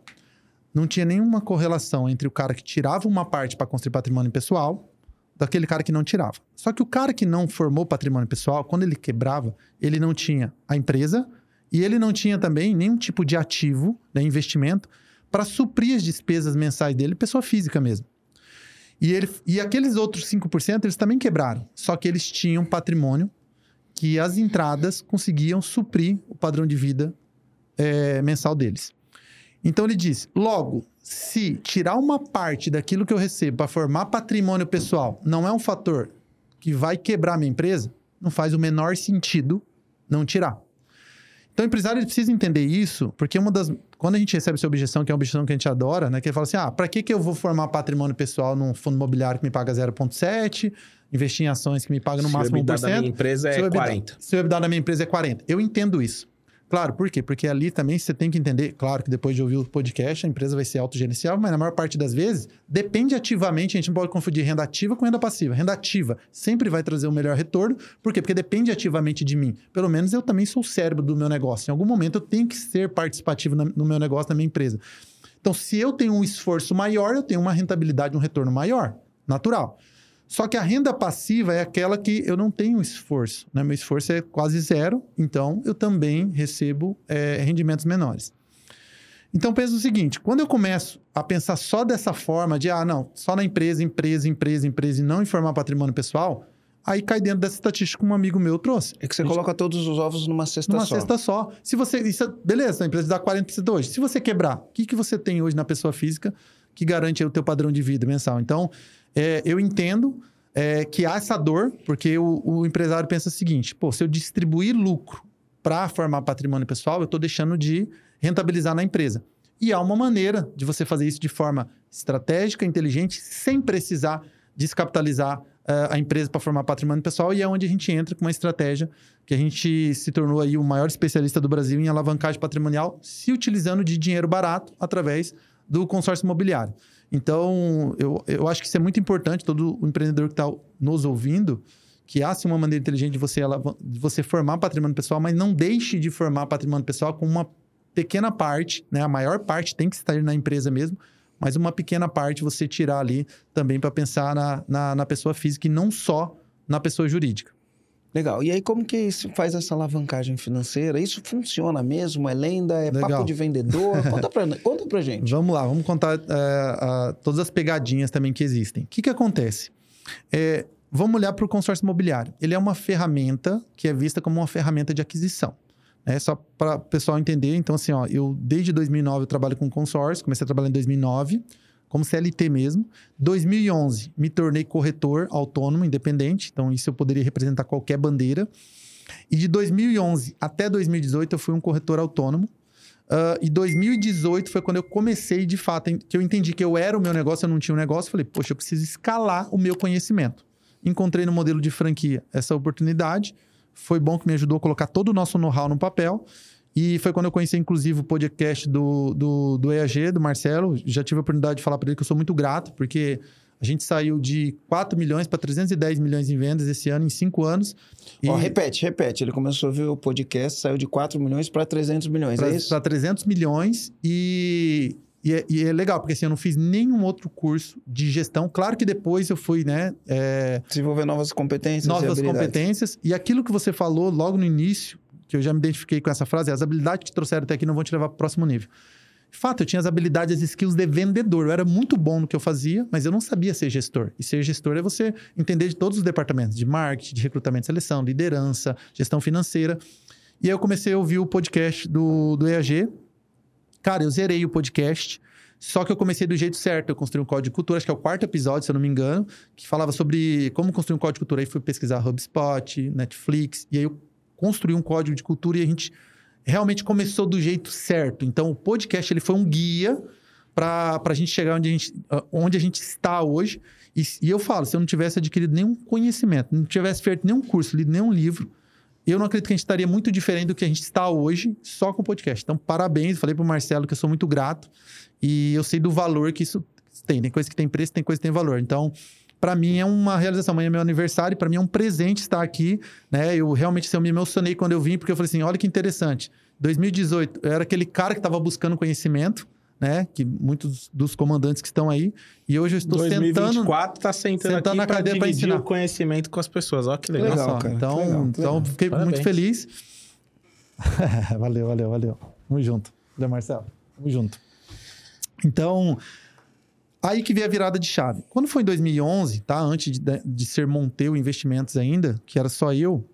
Não tinha nenhuma correlação entre o cara que tirava uma parte para construir patrimônio pessoal daquele cara que não tirava. Só que o cara que não formou patrimônio pessoal, quando ele quebrava, ele não tinha a empresa e ele não tinha também nenhum tipo de ativo, né, investimento, para suprir as despesas mensais dele, pessoa física mesmo. E, ele, e aqueles outros 5%, eles também quebraram. Só que eles tinham patrimônio que as entradas conseguiam suprir o padrão de vida eh, mensal deles. Então ele diz: logo, se tirar uma parte daquilo que eu recebo para formar patrimônio pessoal não é um fator que vai quebrar minha empresa, não faz o menor sentido não tirar. Então o empresário precisa entender isso, porque uma das. Quando a gente recebe essa objeção, que é uma objeção que a gente adora, né? Que ele fala assim: ah, para que, que eu vou formar patrimônio pessoal num fundo imobiliário que me paga 0,7, investir em ações que me pagam no Se máximo o EBITDA 1%? da minha empresa Se é EBITDA 40. Se o EBITDA da minha empresa é 40. Eu entendo isso. Claro, por quê? Porque ali também você tem que entender, claro que depois de ouvir o podcast, a empresa vai ser autogerenciável, mas na maior parte das vezes depende ativamente, a gente não pode confundir renda ativa com renda passiva. Renda ativa sempre vai trazer o melhor retorno, por quê? Porque depende ativamente de mim. Pelo menos eu também sou o cérebro do meu negócio. Em algum momento eu tenho que ser participativo no meu negócio, na minha empresa. Então, se eu tenho um esforço maior, eu tenho uma rentabilidade, um retorno maior, natural. Só que a renda passiva é aquela que eu não tenho esforço, né? Meu esforço é quase zero, então eu também recebo é, rendimentos menores. Então pensa o seguinte: quando eu começo a pensar só dessa forma de ah, não, só na empresa, empresa, empresa, empresa e não informar patrimônio pessoal, aí cai dentro dessa estatística que um amigo meu trouxe. É que você gente- coloca todos os ovos numa cesta numa só. cesta só. Se você. Isso, é- beleza, a empresa dá 40% hoje. Se você quebrar, o que, que você tem hoje na pessoa física que garante o teu padrão de vida mensal? Então, é, eu entendo é, que há essa dor, porque o, o empresário pensa o seguinte: pô, se eu distribuir lucro para formar patrimônio pessoal, eu estou deixando de rentabilizar na empresa. E há uma maneira de você fazer isso de forma estratégica, inteligente, sem precisar descapitalizar eh, a empresa para formar patrimônio pessoal, e é onde a gente entra com uma estratégia que a gente se tornou aí o maior especialista do Brasil em alavancagem patrimonial, se utilizando de dinheiro barato através do consórcio imobiliário. Então, eu, eu acho que isso é muito importante, todo empreendedor que está nos ouvindo, que há uma maneira inteligente de você, de você formar patrimônio pessoal, mas não deixe de formar patrimônio pessoal com uma pequena parte, né? A maior parte tem que estar na empresa mesmo, mas uma pequena parte você tirar ali também para pensar na, na, na pessoa física e não só na pessoa jurídica. Legal. E aí, como que se faz essa alavancagem financeira? Isso funciona mesmo? É lenda? É Legal. papo de vendedor? Conta pra, conta pra gente. Vamos lá, vamos contar a- todas as pegadinhas também que existem. O que, que acontece? É, vamos olhar para o consórcio imobiliário. Ele é uma ferramenta que é vista como uma ferramenta de aquisição. É só para o pessoal entender. Então, assim, ó, eu desde 2009 eu trabalho com consórcio, comecei a trabalhar em 2009, como CLT mesmo. 2011 me tornei corretor autônomo, independente. Então, isso eu poderia representar qualquer bandeira. E de 2011 até 2018 eu fui um corretor autônomo. Uh, e 2018 foi quando eu comecei, de fato, que eu entendi que eu era o meu negócio, eu não tinha um negócio. Falei, poxa, eu preciso escalar o meu conhecimento. Encontrei no modelo de franquia essa oportunidade. Foi bom que me ajudou a colocar todo o nosso know-how no papel. E foi quando eu conheci, inclusive, o podcast do, do, do EAG, do Marcelo. Já tive a oportunidade de falar para ele que eu sou muito grato, porque a gente saiu de 4 milhões para 310 milhões em vendas esse ano, em 5 anos. E... Repete, repete. Ele começou a ver o podcast, saiu de 4 milhões para 300 milhões, pra, é isso? Para 300 milhões e... E é, e é, legal, porque assim, eu não fiz nenhum outro curso de gestão. Claro que depois eu fui, né? É... Desenvolver novas competências. Novas e competências. E aquilo que você falou logo no início, que eu já me identifiquei com essa frase, as habilidades que te trouxeram até aqui não vão te levar para o próximo nível. De fato, eu tinha as habilidades, as skills de vendedor. Eu era muito bom no que eu fazia, mas eu não sabia ser gestor. E ser gestor é você entender de todos os departamentos, de marketing, de recrutamento e seleção, liderança, gestão financeira. E aí eu comecei a ouvir o podcast do, do EAG. Cara, eu zerei o podcast. Só que eu comecei do jeito certo. Eu construí um código de cultura, acho que é o quarto episódio, se eu não me engano, que falava sobre como construir um código de cultura. Aí fui pesquisar HubSpot, Netflix, e aí eu construí um código de cultura e a gente realmente começou do jeito certo. Então, o podcast ele foi um guia para a gente chegar onde a gente, onde a gente está hoje. E, e, eu falo, se eu não tivesse adquirido nenhum conhecimento, não tivesse feito nenhum curso, lido nenhum livro, eu não acredito que a gente estaria muito diferente do que a gente está hoje só com o podcast. Então, parabéns. Falei para o Marcelo que eu sou muito grato e eu sei do valor que isso tem. Tem coisa que tem preço, tem coisa que tem valor. Então, para mim é uma realização. Amanhã é meu aniversário, para mim é um presente estar aqui, né? Eu realmente assim, eu me emocionei quando eu vim, porque eu falei assim, olha que interessante. 2018, eu era aquele cara que estava buscando conhecimento, né? Que muitos dos comandantes que estão aí. E hoje eu estou 2024 está sentando, sentando aqui na cadeira para ensinar o conhecimento com as pessoas. Olha que legal. legal cara. Então, legal, então legal. fiquei Parabéns. muito feliz. valeu, valeu, valeu. Vamos junto. Valeu, Marcelo. Vamos junto. Então, Aí que veio a virada de chave. Quando foi em 2011, tá? Antes de, de ser Monteu Investimentos ainda, que era só eu,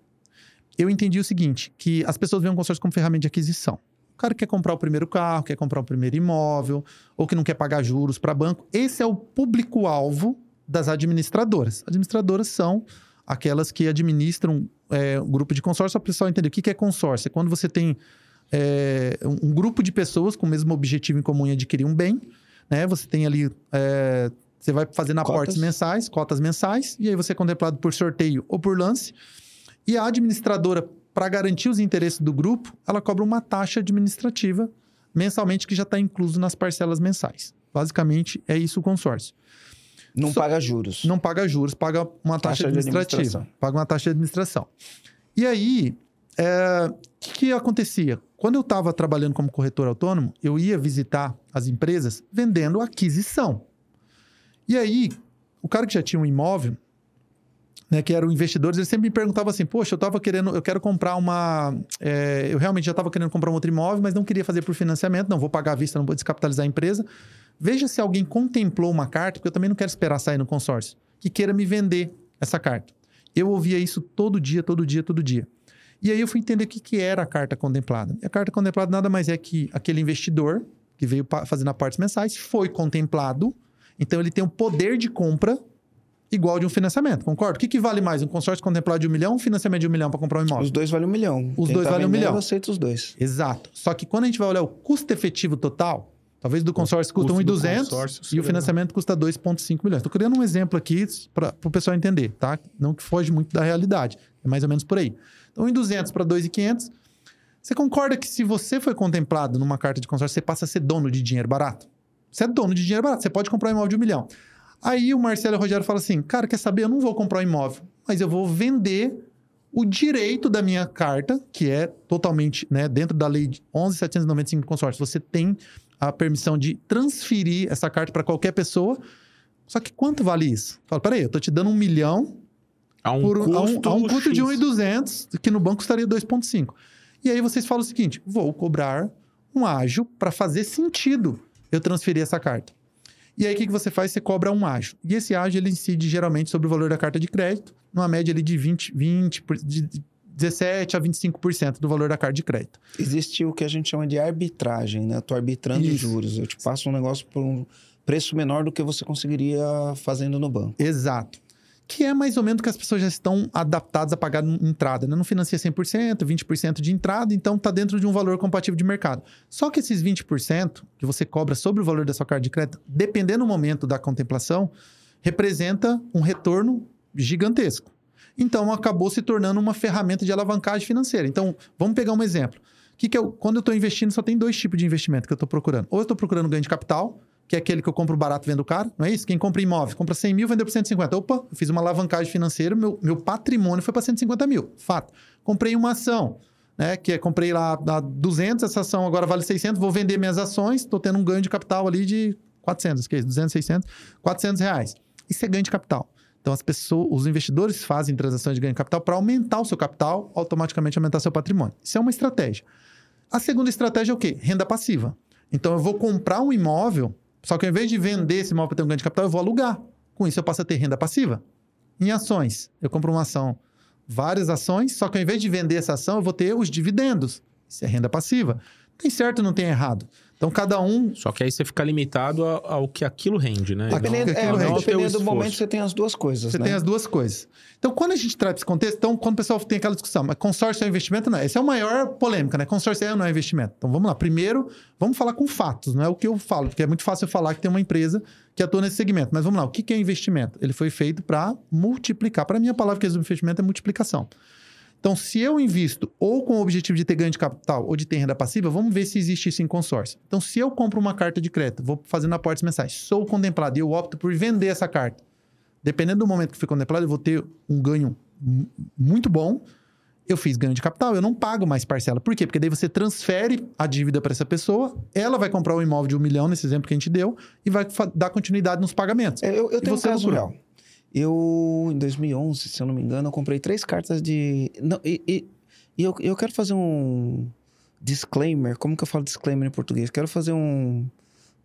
eu entendi o seguinte, que as pessoas veem o consórcio como ferramenta de aquisição. O cara quer comprar o primeiro carro, quer comprar o primeiro imóvel, ou que não quer pagar juros para banco. Esse é o público-alvo das administradoras. Administradoras são aquelas que administram é, um grupo de consórcio. Para o pessoal entender o que é consórcio. É quando você tem é, um grupo de pessoas com o mesmo objetivo em comum em adquirir um bem né? Você tem ali. É, você vai fazendo aportes mensais, cotas mensais, e aí você é contemplado por sorteio ou por lance. E a administradora, para garantir os interesses do grupo, ela cobra uma taxa administrativa mensalmente que já está incluso nas parcelas mensais. Basicamente, é isso o consórcio. Não Só, paga juros. Não paga juros, paga uma taxa, taxa administrativa. Paga uma taxa de administração. E aí, o é, que, que acontecia? Quando eu estava trabalhando como corretor autônomo, eu ia visitar as empresas vendendo aquisição. E aí, o cara que já tinha um imóvel, né, que eram investidores, ele sempre me perguntava assim: Poxa, eu estava querendo, eu quero comprar uma. É, eu realmente já estava querendo comprar um outro imóvel, mas não queria fazer por financiamento, não vou pagar à vista, não vou descapitalizar a empresa. Veja se alguém contemplou uma carta, porque eu também não quero esperar sair no consórcio, que queira me vender essa carta. Eu ouvia isso todo dia, todo dia, todo dia. E aí eu fui entender o que, que era a carta contemplada. E a carta contemplada nada mais é que aquele investidor que veio fazendo a partes mensais foi contemplado, então ele tem um poder de compra igual de um financiamento, concorda? O que, que vale mais? Um consórcio contemplado de um milhão ou um financiamento de um milhão para comprar um imóvel? Os dois valem um milhão. Os Quem dois tá valem um milhão. Eu aceito os dois. Exato. Só que quando a gente vai olhar o custo efetivo total, talvez do consórcio custa 1,200 e o financiamento custa 2,5 milhões. Estou criando um exemplo aqui para o pessoal entender, tá? Não que foge muito da realidade. É mais ou menos por aí. Então, em 200 para 2,500, você concorda que se você foi contemplado numa carta de consórcio, você passa a ser dono de dinheiro barato? Você é dono de dinheiro barato, você pode comprar um imóvel de um milhão. Aí o Marcelo e o Rogério falam assim: cara, quer saber? Eu não vou comprar um imóvel, mas eu vou vender o direito da minha carta, que é totalmente né, dentro da lei 11.795 do consórcio. Você tem a permissão de transferir essa carta para qualquer pessoa. Só que quanto vale isso? Fala, peraí, eu tô te dando um milhão a um por, custo, a um, a um custo de 1,200, que no banco estaria 2,5. E aí vocês falam o seguinte: vou cobrar um ágio para fazer sentido eu transferir essa carta. E aí, o que, que você faz? Você cobra um ágio. E esse ágio, ele incide geralmente sobre o valor da carta de crédito, numa média ali de 20, 20 por- de 17 a 25% do valor da carta de crédito. Existe o que a gente chama de arbitragem, né? Eu tô arbitrando Isso. juros. Eu te passo um negócio por um preço menor do que você conseguiria fazendo no banco. Exato. Que é mais ou menos o que as pessoas já estão adaptadas a pagar entrada. Né? Não financia 100%, 20% de entrada, então está dentro de um valor compatível de mercado. Só que esses 20% que você cobra sobre o valor da sua carta de crédito, dependendo do momento da contemplação, representa um retorno gigantesco. Então, acabou se tornando uma ferramenta de alavancagem financeira. Então, vamos pegar um exemplo. Que que eu, quando eu estou investindo, só tem dois tipos de investimento que eu estou procurando. Ou eu estou procurando ganho de capital, que é aquele que eu compro barato vendo caro, não é isso? Quem compra imóvel, compra 100 mil, vendeu por 150. Opa, eu fiz uma alavancagem financeira, meu, meu patrimônio foi para 150 mil. Fato. Comprei uma ação, né? Que é, comprei lá a 200, essa ação agora vale 600, vou vender minhas ações, estou tendo um ganho de capital ali de 400, que é isso? 200, 600, 400 reais. Isso é ganho de capital. Então, as pessoas, os investidores fazem transações de ganho de capital para aumentar o seu capital, automaticamente aumentar seu patrimônio. Isso é uma estratégia. A segunda estratégia é o quê? Renda passiva. Então, eu vou comprar um imóvel, só que ao invés de vender esse imóvel para ter um ganho de capital, eu vou alugar. Com isso, eu passo a ter renda passiva. Em ações, eu compro uma ação, várias ações, só que ao invés de vender essa ação, eu vou ter os dividendos. Isso é renda passiva. Tem certo, não tem errado. Então, cada um Só que aí você fica limitado ao, ao que aquilo rende, né? Dependendo, que é, aquilo rende. dependendo do momento, você tem as duas coisas, Você né? tem as duas coisas. Então, quando a gente traz esse contexto, então, quando o pessoal tem aquela discussão, mas consórcio é investimento? Não. Essa é a maior polêmica, né? Consórcio é ou não é investimento? Então, vamos lá. Primeiro, vamos falar com fatos, não é o que eu falo, porque é muito fácil eu falar que tem uma empresa que atua nesse segmento. Mas vamos lá. O que que é investimento? Ele foi feito para multiplicar. Para mim, a palavra que resume investimento é multiplicação. Então, se eu invisto ou com o objetivo de ter ganho de capital ou de ter renda passiva, vamos ver se existe isso em consórcio. Então, se eu compro uma carta de crédito, vou fazendo aportes mensais, sou contemplado e eu opto por vender essa carta, dependendo do momento que foi contemplado, eu vou ter um ganho mu- muito bom. Eu fiz ganho de capital, eu não pago mais parcela. Por quê? Porque daí você transfere a dívida para essa pessoa, ela vai comprar um imóvel de um milhão, nesse exemplo que a gente deu, e vai dar continuidade nos pagamentos. É, Eu, eu tenho um caso real. Eu, em 2011, se eu não me engano, eu comprei três cartas de... Não, e e- e eu, eu quero fazer um disclaimer. Como que eu falo disclaimer em português? Quero fazer um...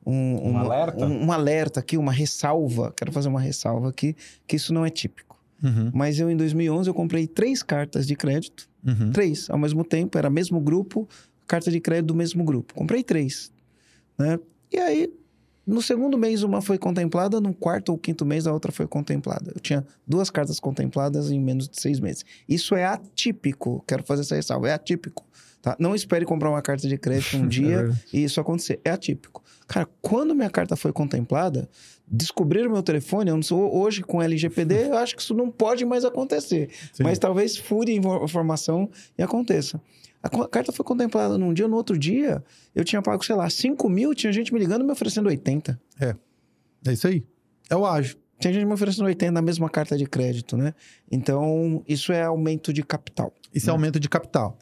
Um, Um alerta? Um, um alerta aqui, uma ressalva. Quero fazer uma ressalva aqui, que isso não é típico. Uhum, Mas eu, em 2011, eu comprei três cartas de crédito. uhum. Três, ao mesmo tempo. Era mesmo grupo, carta de crédito do mesmo grupo. Comprei três, né? E aí, no segundo mês, uma foi contemplada. No quarto ou quinto mês, a outra foi contemplada. Eu tinha duas cartas contempladas em menos de seis meses. Isso é atípico. Quero fazer essa ressalva. É atípico. Tá? Não espere comprar uma carta de crédito um É dia verdade. e isso acontecer. É atípico. Cara, quando minha carta foi contemplada, descobriram meu telefone. Eu não sou hoje com LGPD, eu acho que isso não pode mais acontecer. Sim. Mas talvez fure informação e aconteça. A carta foi contemplada num dia, no outro dia, eu tinha pago, sei lá, 5 mil, tinha gente me ligando me oferecendo 80. É isso aí. É o ágio. Tinha gente me oferecendo 80 na mesma carta de crédito, né? Então, isso é aumento de capital. Isso é aumento de capital.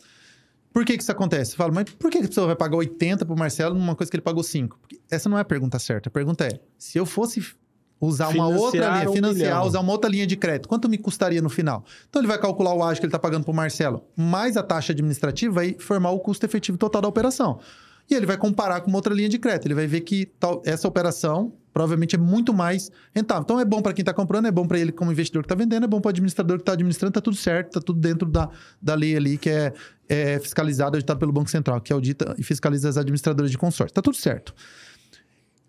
Por que, que isso acontece? Você fala, mas por que que a pessoa vai pagar 80 pro Marcelo numa coisa que ele pagou 5? Porque essa não é a pergunta certa. A pergunta é: se eu fosse usar uma outra linha, um financiar, milhão. usar uma outra linha de crédito, quanto me custaria no final? Então ele vai calcular o ágio que ele está pagando pro Marcelo, mais a taxa administrativa, vai formar o custo efetivo total da operação. E ele vai comparar com uma outra linha de crédito. Ele vai ver que tal- essa operação provavelmente é muito mais rentável. Então é bom para quem está comprando, é bom para ele como investidor que está vendendo, é bom para o administrador que está administrando, está tudo certo, está tudo dentro da, da lei ali que é, é fiscalizada, auditada pelo Banco Central, que audita e fiscaliza as administradoras de consórcio. Está tudo certo.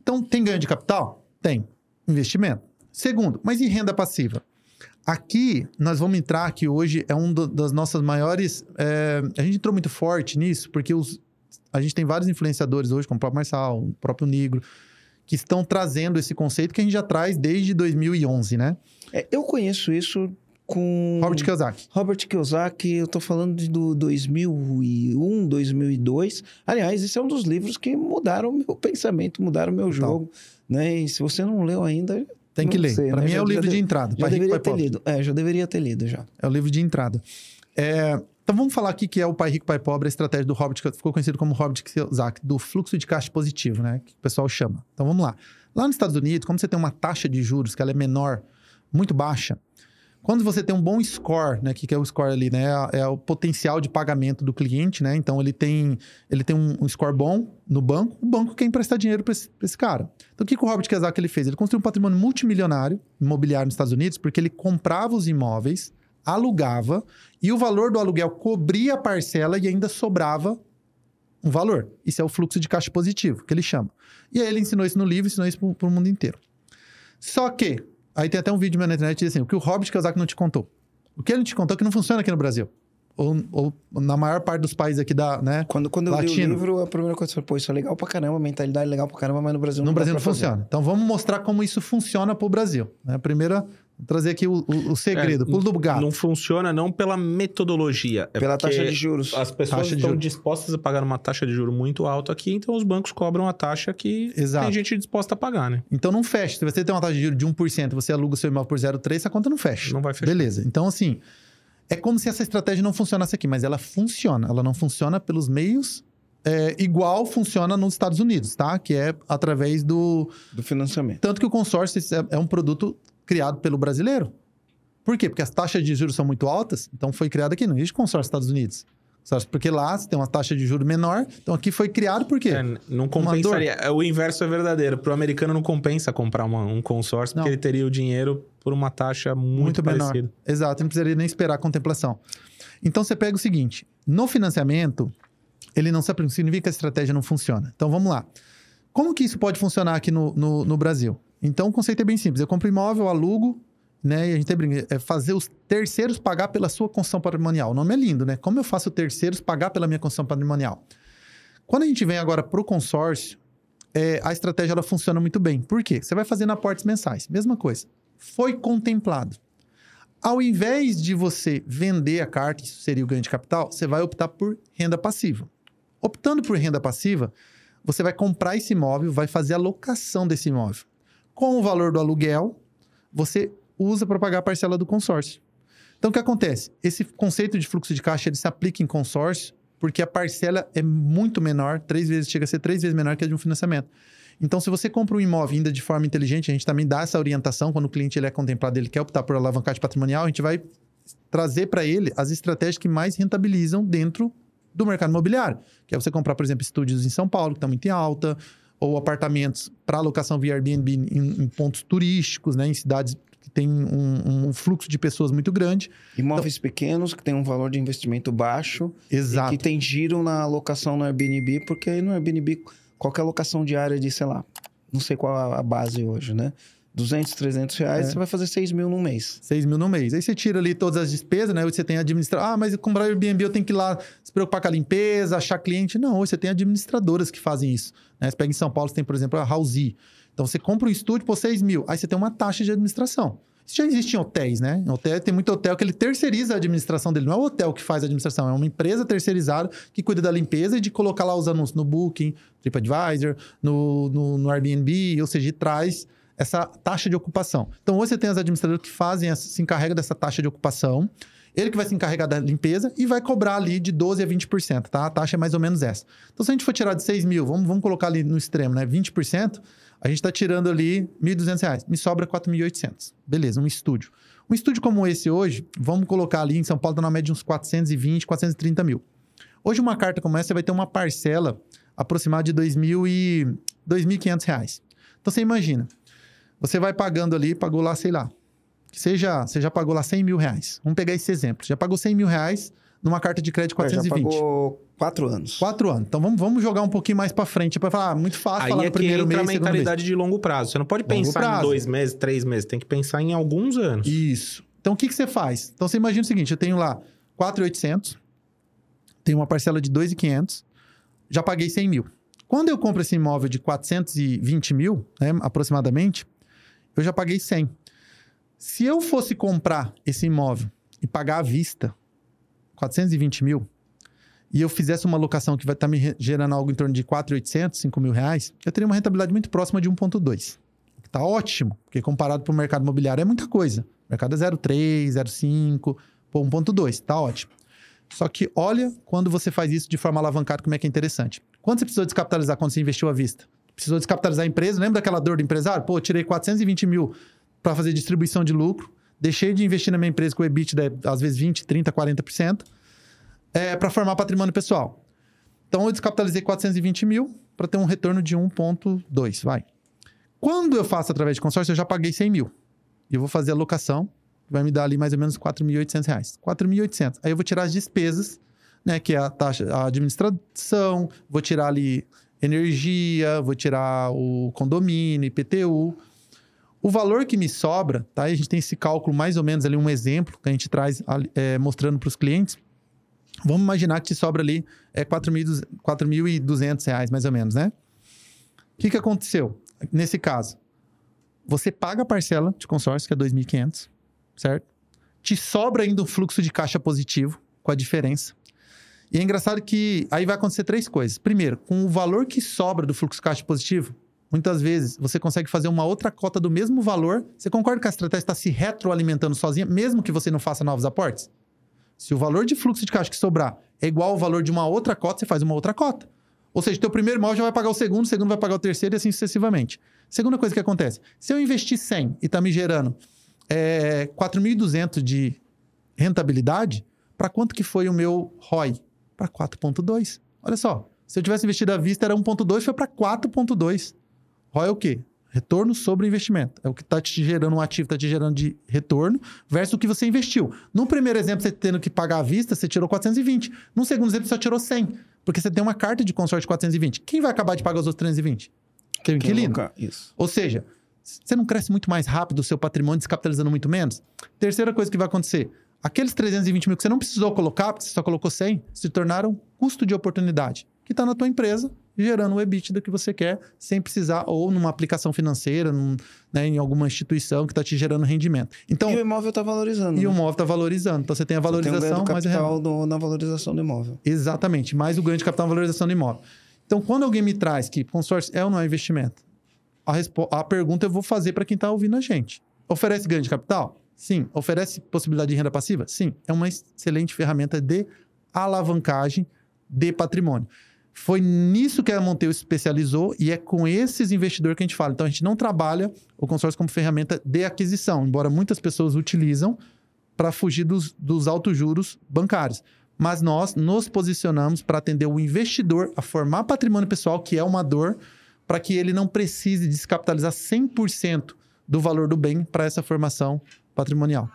Então, tem ganho de capital? Tem. Investimento. Segundo, mas e renda passiva? Aqui, nós vamos entrar que hoje é um do- das nossas maiores... é, a gente entrou muito forte nisso, porque os, a gente tem vários influenciadores hoje, como o próprio Marçal, o próprio Negro, que estão trazendo esse conceito que a gente já traz desde 2011, né? É, eu conheço isso com... Robert Kiyosaki. Robert Kiyosaki, eu tô falando de do 2001, 2002. Aliás, esse é um dos livros que mudaram o meu pensamento, mudaram o meu jogo, né? E se você não leu ainda, Tem que Não ler. Para né? mim é Já- o já livro de- de entrada. já rico, deveria pai ter pobre. lido. É, já deveria ter lido já. É o livro de entrada. É, então vamos falar aqui que é o Pai Rico, Pai Pobre, a estratégia do Robert, que ficou conhecido como Robert Kiyosaki, do fluxo de caixa positivo, né? Que o pessoal chama. Então vamos lá. Lá nos Estados Unidos, como você tem uma taxa de juros que ela é menor, muito baixa, Quando você tem um bom score, né? O que, que é o score ali, né? É, o potencial de pagamento do cliente, né? Então ele tem, ele tem um, um score bom no banco, o banco quer emprestar dinheiro para esse, esse, cara. Então o que, que o Robert Kiyosaki ele fez? Ele construiu um patrimônio multimilionário imobiliário nos Estados Unidos porque ele comprava os imóveis, alugava e o valor do aluguel cobria a parcela e ainda sobrava um valor. Isso é o fluxo de caixa positivo, que ele chama. E aí ele ensinou isso no livro, ensinou isso para o mundo inteiro. Só que Aí tem até um vídeo meu na internet que diz assim: o que o Robert Kiyosaki não te contou. O que ele te contou é que não funciona aqui no Brasil. Ou, ou, na maior parte dos países aqui da, né? Quando, quando eu Latino. li o livro, a primeira coisa que eu falei, pô, isso é legal pra caramba, mentalidade é legal pra caramba, mas no Brasil não No Brasil não funciona. Fazer. Então vamos mostrar como isso funciona pro Brasil. Né? A primeira Vou trazer aqui o, o, o segredo, é, pulo do gato. Não funciona não pela metodologia. É pela taxa de juros. As pessoas estão dispostas a pagar uma taxa de juros muito alta aqui, então os bancos cobram a taxa que Exato. tem gente disposta a pagar, né? Então não fecha. Se você tem uma taxa de juros de 1%, você aluga o seu imóvel por 0,3%, essa conta não fecha. Não vai fechar. Beleza. Então, assim, é como se essa estratégia não funcionasse aqui, mas ela funciona. Ela não funciona pelos meios é, igual funciona nos Estados Unidos, tá? Que é através do... Do financiamento. Tanto que o consórcio é, é um produto criado pelo brasileiro. Por quê? Porque as taxas de juros são muito altas, então foi criado aqui, não existe consórcio nos Estados Unidos. Porque lá você tem uma taxa de juros menor, então aqui foi criado por quê? É, não compensaria. É, o inverso é verdadeiro. Para o americano não compensa comprar uma, um consórcio, não. porque ele teria o dinheiro por uma taxa muito, muito parecida. Menor. Exato, não precisaria nem esperar a contemplação. Então você pega o seguinte: no financiamento, ele não significa que a estratégia não funciona. Então vamos lá. Como que isso pode funcionar aqui no, no, no Brasil? Então o conceito é bem simples. Eu compro imóvel, alugo, né? E a gente brinca, é fazer os terceiros pagar pela sua construção patrimonial. O nome é lindo, né? Como eu faço terceiros pagar pela minha construção patrimonial? Quando a gente vem agora para o consórcio, é, a estratégia ela funciona muito bem. Por quê? Você vai fazendo aportes mensais. Mesma coisa. Foi contemplado. Ao invés de você vender a carta, isso seria o ganho de capital, você vai optar por renda passiva. Optando por renda passiva, você vai comprar esse imóvel, vai fazer a locação desse imóvel. Com o valor do aluguel, você usa para pagar a parcela do consórcio. Então, o que acontece? Esse conceito de fluxo de caixa ele se aplica em consórcio porque a parcela é muito menor, três vezes, chega a ser três vezes menor que a de um financiamento. Então, se você compra um imóvel ainda de forma inteligente, a gente também dá essa orientação quando o cliente ele é contemplado, ele quer optar por alavancagem patrimonial, a gente vai trazer para ele as estratégias que mais rentabilizam dentro do mercado imobiliário. Que é você comprar, por exemplo, estúdios em São Paulo, que estão muito em alta, ou apartamentos para alocação via Airbnb em, em, pontos turísticos, né, em cidades que tem um, um, fluxo de pessoas muito grande. Imóveis então, pequenos que têm um valor de investimento baixo. Exato. E que tem giro na alocação no Airbnb, porque aí no Airbnb qualquer alocação diária de, sei lá, não sei qual a base hoje, né? 200, 300 reais, é. você vai fazer 6 mil no mês. 6 mil no mês. Aí você tira ali todas as despesas, né? Hoje você tem administrar. Ah, mas comprar Airbnb eu tenho que ir lá se preocupar com a limpeza, achar cliente. Não, hoje você tem administradoras que fazem isso. Né? Você pega em São Paulo, você tem, por exemplo, a Housey. Então você compra um estúdio por 6 mil. Aí você tem uma taxa de administração. Isso já existe em hotéis, né? Em hotel, tem muito hotel que ele terceiriza a administração dele. Não é o hotel que faz a administração, é uma empresa terceirizada que cuida da limpeza e de colocar lá os anúncios no Booking, TripAdvisor, no, no, no Airbnb, ou seja, traz essa taxa de ocupação. Então, hoje você tem as administradoras que fazem, se encarregam dessa taxa de ocupação, ele que vai se encarregar da limpeza e vai cobrar ali de 12% a 20%, tá? A taxa é mais ou menos essa. Então, se a gente for tirar de 6 mil, vamos, vamos colocar ali no extremo, né? 20%, a gente está tirando ali R$ 1.200. Me sobra 4.800. Beleza, um estúdio. Um estúdio como esse hoje, vamos colocar ali em São Paulo, está na média de uns 420, 430 mil. Hoje, uma carta como essa, você vai ter uma parcela aproximada de R$ 2.500. Então, você imagina, você vai pagando ali, pagou lá, sei lá. Seja, você já pagou lá 100 mil reais. Vamos pegar esse exemplo. Já pagou 100 mil reais numa carta de crédito 420. É, já pagou quatro anos. Quatro anos. Então vamos, vamos jogar um pouquinho mais para frente para falar, ah, muito fácil Aí falar é no primeiro entra mês, a mentalidade de longo prazo. Você não pode pensar em dois meses, três meses. Tem que pensar em alguns anos. Isso. Então o que, que você faz? Então você imagina o seguinte: eu tenho lá 4,800, tenho uma parcela de 2,500, já paguei 100 mil. Quando eu compro esse imóvel de 420 mil, né, aproximadamente, eu já paguei 100. Se eu fosse comprar esse imóvel e pagar à vista 420 mil, e eu fizesse uma locação que vai estar tá me gerando algo em torno de 4,800, 5 mil reais, eu teria uma rentabilidade muito próxima de 1,2. Está ótimo, porque comparado para o mercado imobiliário é muita coisa. O mercado é 0,3, 0,5, 1,2, está ótimo. Só que olha quando você faz isso de forma alavancada, como é que é interessante. Quanto você precisou descapitalizar quando você investiu à vista? Precisou descapitalizar a empresa. Lembra daquela dor do empresário? Pô, tirei 420 mil para fazer distribuição de lucro. deixei de investir na minha empresa com o EBITDA, às vezes 20, 30, 40%, é, para formar patrimônio pessoal. Então, eu descapitalizei 420 mil para ter um retorno de 1,2, vai. Quando eu faço através de consórcio, eu já paguei 100 mil. E eu vou fazer a locação, vai me dar ali mais ou menos 4.800 reais. 4.800. Aí eu vou tirar as despesas, né? Que é a taxa, a administração, vou tirar ali energia, vou tirar o condomínio, IPTU. O valor que me sobra, tá? A gente tem esse cálculo mais ou menos ali, um exemplo que a gente traz é, mostrando para os clientes. Vamos imaginar que te sobra ali é 4.200 reais, mais ou menos, né? O que, que aconteceu? Nesse caso, você paga a parcela de consórcio, que é 2.500, certo? Te sobra ainda um fluxo de caixa positivo, com a diferença. E é engraçado que aí vai acontecer três coisas. Primeiro, com o valor que sobra do fluxo caixa positivo, muitas vezes você consegue fazer uma outra cota do mesmo valor. Você concorda que a estratégia está se retroalimentando sozinha, mesmo que você não faça novos aportes? Se o valor de fluxo de caixa que sobrar é igual ao valor de uma outra cota, você faz uma outra cota. Ou seja, teu primeiro imóvel já vai pagar o segundo, o segundo vai pagar o terceiro e assim sucessivamente. Segunda coisa que acontece, se eu investir 100 e está me gerando é, 4.200 de rentabilidade, para quanto que foi o meu ROI? Para 4.2. Olha só, se eu tivesse investido à vista era 1.2, foi para 4.2. ROI é o quê? Retorno sobre investimento. É o que está te gerando um ativo, está te gerando de retorno versus o que você investiu. No primeiro exemplo, você tendo que pagar à vista, você tirou 420. No segundo exemplo, você só tirou 100. Porque você tem uma carta de consórcio de 420. Quem vai acabar de pagar os outros 320? Tem o inquilino. Isso. Ou seja, você não cresce muito mais rápido o seu patrimônio descapitalizando muito menos? Terceira coisa que vai acontecer. Aqueles 320 mil que você não precisou colocar, porque você só colocou 100, se tornaram custo de oportunidade, que está na tua empresa gerando o EBITDA que você quer, sem precisar, ou numa aplicação financeira, num, né, em alguma instituição que está te gerando rendimento. Então, e o imóvel está valorizando. E né? o imóvel está valorizando. Então você tem a valorização, você tem um mais o capital do, na valorização do imóvel. Exatamente, mais o ganho de capital na valorização do imóvel. Então, quando alguém me traz que consórcio é ou não é investimento, a, a pergunta eu vou fazer para quem está ouvindo a gente. Oferece ganho de capital? Sim. Oferece possibilidade de renda passiva? Sim. É uma excelente ferramenta de alavancagem de patrimônio. Foi nisso que a Monteu especializou e é com esses investidores que a gente fala. Então, a gente não trabalha o consórcio como ferramenta de aquisição, embora muitas pessoas utilizam para fugir dos, dos altos juros bancários. Mas nós nos posicionamos para atender o investidor a formar patrimônio pessoal, que é uma dor, para que ele não precise descapitalizar 100% do valor do bem para essa formação patrimonial.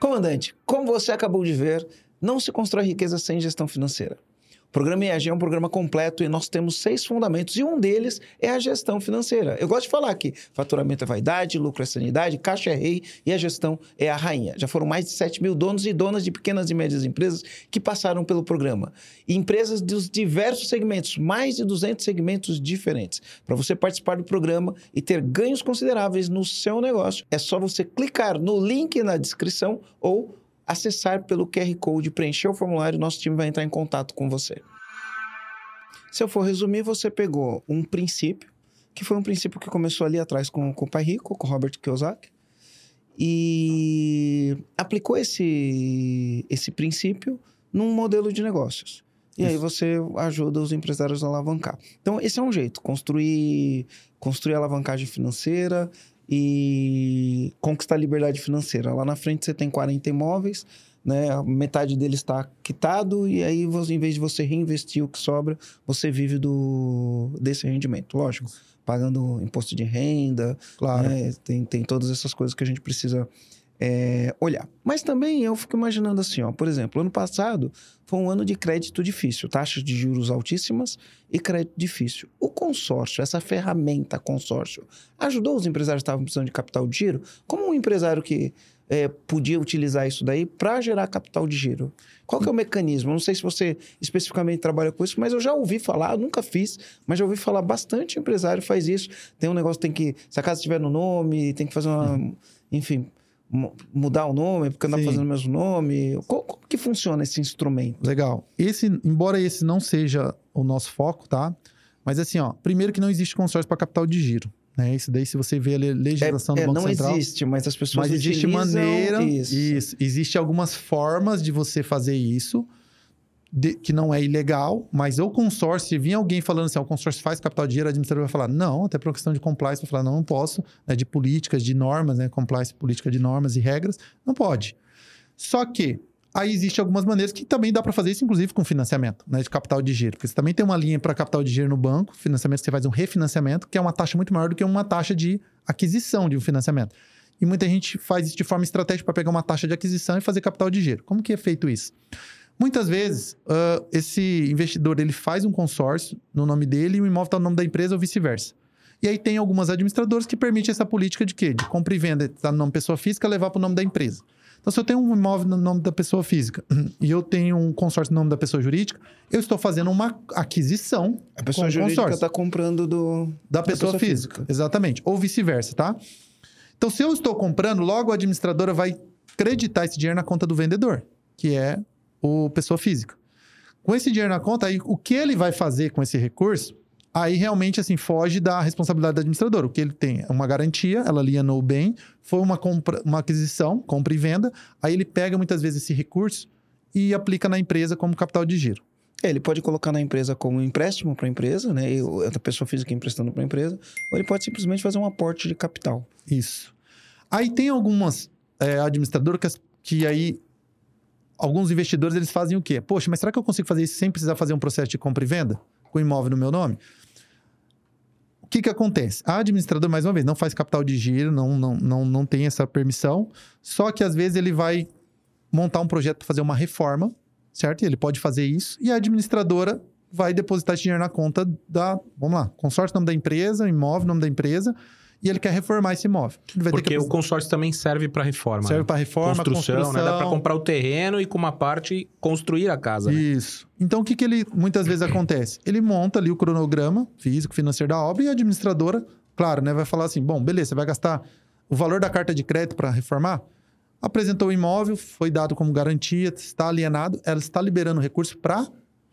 Comandante, como você acabou de ver, não se constrói riqueza sem gestão financeira. Programa IAG é um programa completo e nós temos seis fundamentos e um deles é a gestão financeira. Eu gosto de falar que faturamento é vaidade, lucro é sanidade, caixa é rei e a gestão é a rainha. Já foram mais de 7 mil donos e donas de pequenas e médias empresas que passaram pelo programa. E empresas dos diversos segmentos, mais de 200 segmentos diferentes. Para você participar do programa e ter ganhos consideráveis no seu negócio, é só você clicar no link na descrição ou acessar pelo QR Code, preencher o formulário, nosso time vai entrar em contato com você. Se eu for resumir, você pegou um princípio, que foi um princípio que começou ali atrás com, com o pai rico, com o Robert Kiyosaki, e aplicou esse, esse princípio num modelo de negócios. E Isso. aí você ajuda os empresários a alavancar. Então, esse é um jeito, construir, construir alavancagem financeira, e conquistar a liberdade financeira. Lá na frente você tem 40 imóveis, né? metade deles está quitado e aí em vez de você reinvestir o que sobra, você vive do desse rendimento, lógico, pagando imposto de renda, claro. Né? Tem, tem todas essas coisas que a gente precisa é, olhar. Mas também eu fico imaginando assim, ó, por exemplo, ano passado foi um ano de crédito difícil, taxas de juros altíssimas e crédito difícil. O consórcio, essa ferramenta consórcio, ajudou os empresários que estavam precisando de capital de giro? Como um empresário que é, podia utilizar isso daí para gerar capital de giro? Qual que é o mecanismo? não sei se você especificamente trabalha com isso, mas eu já ouvi falar, nunca fiz, mas já ouvi falar bastante empresário faz isso. Tem um negócio, tem que, se a casa estiver no nome, tem que fazer uma, hum. enfim, mudar o nome, porque não fazendo o mesmo nome? Como, como, que funciona esse instrumento? Legal. Esse, embora esse não seja o nosso foco, tá? Mas assim, ó, primeiro que não existe consórcio para capital de giro. Né? Isso daí, se você vê a legislação é, do Banco é, não Central... Não existe, mas as pessoas Mas existe maneira... Isso. isso. Existe algumas formas de você fazer isso. De- que não é ilegal, mas o consórcio, se vir alguém falando assim, "Ah, o consórcio faz capital de giro, o administrador vai falar, não, até por uma questão de compliance, vai falar, não, não posso, né, de políticas, de normas, né, compliance, política de normas e regras, não pode. Só que aí existem algumas maneiras que também dá para fazer isso, inclusive com financiamento, né, de capital de giro, porque você também tem uma linha para capital de giro no banco, financiamento que você faz um refinanciamento, que é uma taxa muito maior do que uma taxa de aquisição de um financiamento. E muita gente faz isso de forma estratégica para pegar uma taxa de aquisição e fazer capital de giro. Como que é feito isso? Muitas vezes, ah, esse investidor ele faz um consórcio no nome dele e o imóvel está no nome da empresa ou vice-versa. E aí tem algumas administradoras que permitem essa política de quê? De compra e venda, está no nome da pessoa física, levar para o nome da empresa. Então, se eu tenho um imóvel no nome da pessoa física e eu tenho um consórcio no nome da pessoa jurídica, eu estou fazendo uma aquisição A pessoa jurídica está comprando do, da pessoa, física. Exatamente. Ou vice-versa, tá? Então, se eu estou comprando, logo a administradora vai creditar esse dinheiro na conta do vendedor, que é o pessoa física. Com esse dinheiro na conta, aí o que ele vai fazer com esse recurso, aí realmente assim foge da responsabilidade do administrador. O que ele tem é uma garantia, ela alienou o bem, foi uma compra, uma aquisição, compra e venda, aí ele pega muitas vezes esse recurso e aplica na empresa como capital de giro. É, Ele pode colocar na empresa como empréstimo para a empresa, né? Outra pessoa física emprestando para a empresa, ou ele pode simplesmente fazer um aporte de capital. Isso. Aí tem algumas é, administradoras que, que aí alguns investidores eles fazem o quê? Poxa, mas será que eu consigo fazer isso sem precisar fazer um processo de compra e venda com imóvel no meu nome? O que que acontece? A administradora, mais uma vez, não faz capital de giro, não, não, não, não tem essa permissão, só que às vezes ele vai montar um projeto para fazer uma reforma, certo? E ele pode fazer isso, e a administradora vai depositar esse dinheiro na conta da, vamos lá, consórcio nome da empresa, imóvel nome da empresa, e ele quer reformar esse imóvel. Porque que o consórcio também serve para reforma. serve né? para reforma, construção, construção, né? Dá para comprar o terreno e com uma parte construir a casa. né? Isso. Então, o que, que ele muitas vezes acontece? Ele monta ali o cronograma físico, financeiro da obra e a administradora, claro, né, vai falar assim: bom, beleza, você vai gastar o valor da carta de crédito para reformar? Apresentou o imóvel, foi dado como garantia, está alienado, ela está liberando recurso para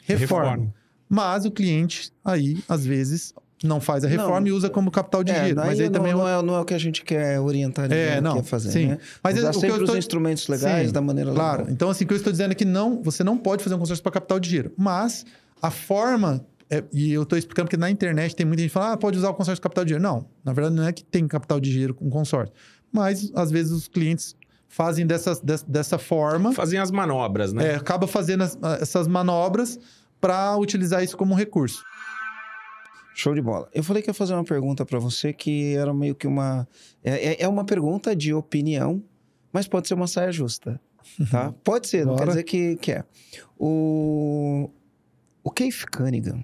reforma. Reforma. Mas o cliente aí, às vezes, não faz a Não. reforma e usa como capital de É, giro. Mas aí aí não, também é não, é, não é o que a gente quer orientar ninguém É, não, a fazer, sim. né? Mas é- Usar o que eu sempre os estou- instrumentos legais Sim, da maneira Claro. legal. Então, assim, o que eu estou dizendo é que não, você não pode fazer um consórcio para capital de giro. Mas a forma. é- e eu estou explicando que na internet tem muita gente que fala, ah, pode usar o consórcio de capital de giro. Não, na verdade não é que tem capital de giro com consórcio. Mas, às vezes, os clientes fazem dessas, des- dessa forma, Fazem as manobras, né? é, acaba fazendo as- essas manobras para utilizar isso como recurso. Show de bola. Eu falei que ia fazer uma pergunta para você que era meio que uma. É, é- é uma pergunta de opinião, mas pode ser uma saia justa. Tá? Pode ser, não quer dizer que, que é. O, o Keith Cunningham.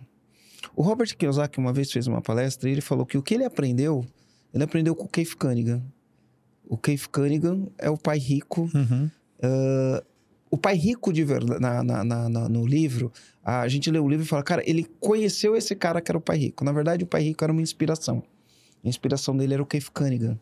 O Robert Kiyosaki uma vez fez uma palestra e ele falou que o que ele aprendeu, ele aprendeu com o Keith Cunningham. O Keith Cunningham é o pai rico Uhum. O pai rico de verdade, na, na- na- no livro, a gente lê o livro e fala, cara, ele conheceu esse cara que era o pai rico. Na verdade, o pai rico era uma inspiração. A inspiração dele era o Keith Cunningham,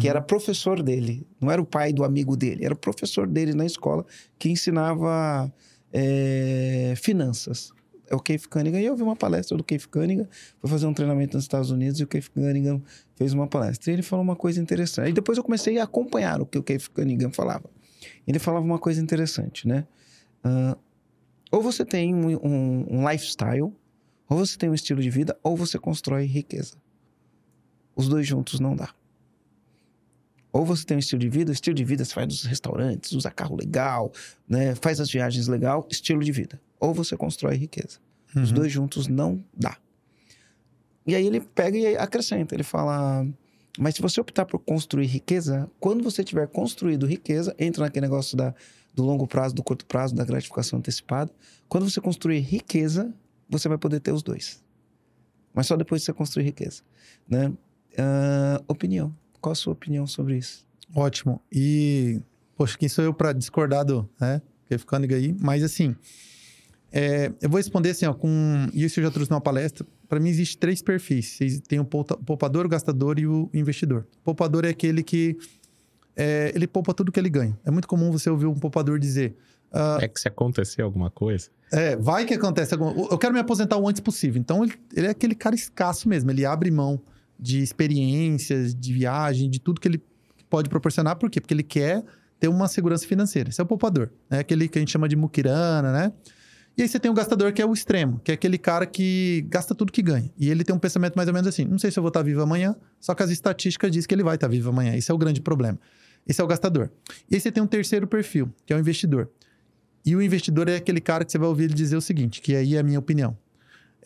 que era professor dele. Não era o pai do amigo dele, era o professor dele na escola que ensinava é, finanças. É o Keith Cunningham. E eu vi uma palestra do Keith Cunningham, fui fazer um treinamento nos Estados Unidos e o Keith Cunningham fez uma palestra. E ele falou uma coisa interessante. E depois eu comecei a acompanhar o que o Keith Cunningham falava. Ele falava uma coisa interessante, né? Ah, ou você tem um, um- um lifestyle, ou você tem um estilo de vida, ou você constrói riqueza. Os dois juntos não dá. Ou você tem um estilo de vida, estilo de vida você vai nos restaurantes, usa carro legal, né? faz as viagens legal, estilo de vida. Ou você constrói riqueza. Os Uhum. dois juntos não dá. E aí ele pega e acrescenta, ele fala: mas se você optar por construir riqueza, quando você tiver construído riqueza, entra naquele negócio da, do longo prazo, do curto prazo, da gratificação antecipada. Quando você construir riqueza, você vai poder ter os dois. Mas só depois de você construir riqueza. Né? Ah, opinião. Qual a sua opinião sobre isso? Ótimo. E, poxa, quem sou eu para discordar do, né? Keith Cunningham aí. Mas, assim, é, eu vou responder assim, ó, com... Isso eu já trouxe numa palestra. Para mim, existe três perfis. Tem o poupa- poupador, o gastador e o investidor. O poupador é aquele que... é, ele poupa tudo que ele ganha. É muito comum você ouvir um poupador dizer... ah, É que se acontecer alguma coisa. é, vai que acontece alguma... Eu quero me aposentar o antes possível. Então, ele, ele é aquele cara escasso mesmo. Ele abre mão de experiências, de viagem, de tudo que ele pode proporcionar. Por quê? Porque ele quer ter uma segurança financeira. Esse é o poupador. É aquele que a gente chama de muquirana, né? E aí você tem o gastador que é o extremo, que é aquele cara que gasta tudo que ganha. E ele tem um pensamento mais ou menos assim: não sei se eu vou estar vivo amanhã, só que as estatísticas dizem que ele vai estar vivo amanhã. Esse é o grande problema. Esse é o gastador. E aí você tem um terceiro perfil, que é o investidor. E o investidor é aquele cara que você vai ouvir ele dizer o seguinte, que aí é a minha opinião.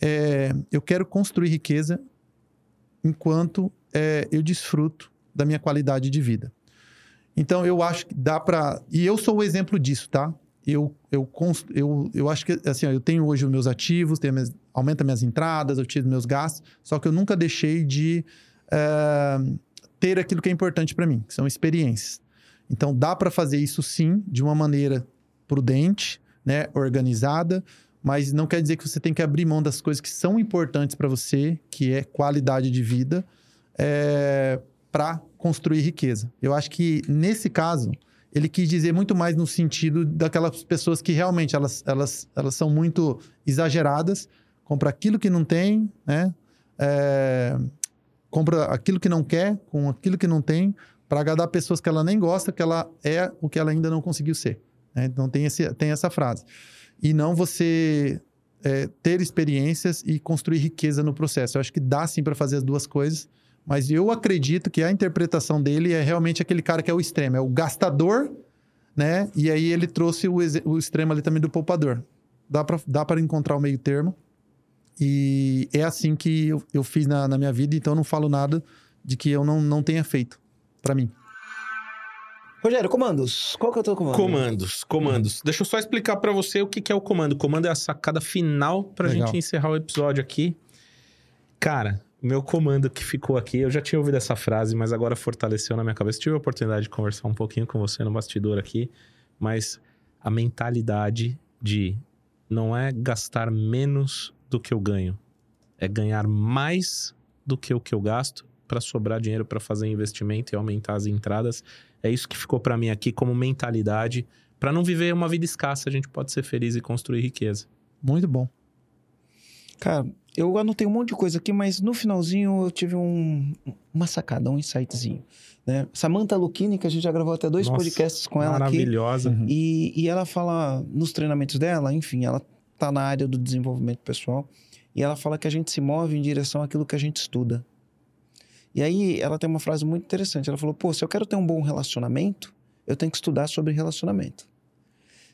É, eu quero construir riqueza enquanto é, eu desfruto da minha qualidade de vida. Então, eu acho que dá para... E eu sou o exemplo disso, tá? Eu, eu, eu, eu acho que, assim, ó, eu tenho hoje os meus ativos, tenho minhas, aumenta minhas entradas, eu tiro meus gastos, só que eu nunca deixei de é, ter aquilo que é importante para mim, que são experiências. Então, dá para fazer isso sim, de uma maneira prudente, né, organizada, mas não quer dizer que você tem que abrir mão das coisas que são importantes para você, que é qualidade de vida, é, para construir riqueza. Eu acho que nesse caso ele quis dizer muito mais no sentido daquelas pessoas que realmente elas, elas, elas são muito exageradas, compra aquilo que não tem, né? É, compra aquilo que não quer com aquilo que não tem para agradar pessoas que ela nem gosta, que ela é o que ela ainda não conseguiu ser. Né? Então tem, esse, tem essa frase. E não você é, ter experiências e construir riqueza no processo. Eu acho que dá sim para fazer as duas coisas, mas eu acredito que a interpretação dele é realmente aquele cara que é o extremo, é o gastador, né? E aí ele trouxe o, o extremo ali também do poupador. Dá para dá encontrar o meio termo. E é assim que eu, eu fiz na, na minha vida, então eu não falo nada de que eu não, não tenha feito para mim. Rogério, comandos. Qual que é o teu comando? Comandos, comandos. Deixa eu só explicar para você o que, que é o comando. O comando é a sacada final pra Legal. gente encerrar o episódio aqui. Cara, meu comando que ficou aqui, eu já tinha ouvido essa frase, mas agora fortaleceu na minha cabeça. Tive a oportunidade de conversar um pouquinho com você no bastidor aqui, mas a mentalidade de não é gastar menos do que eu ganho, é ganhar mais do que o que eu gasto para sobrar dinheiro para fazer investimento e aumentar as entradas. É isso que ficou para mim aqui como mentalidade. Para não viver uma vida escassa, a gente pode ser feliz e construir riqueza. Muito bom. Cara, eu anotei um monte de coisa aqui, mas no finalzinho eu tive um, uma sacada, um insightzinho. Né? Samantha Lucchini, que a gente já gravou até dois Nossa, podcasts com ela maravilhosa. aqui. Maravilhosa. E, e ela fala nos treinamentos dela, enfim, ela tá na área do desenvolvimento pessoal. E ela fala que a gente se move em direção àquilo que a gente estuda. E aí ela tem uma frase muito interessante. Ela falou: pô, se eu quero ter um bom relacionamento, eu tenho que estudar sobre relacionamento.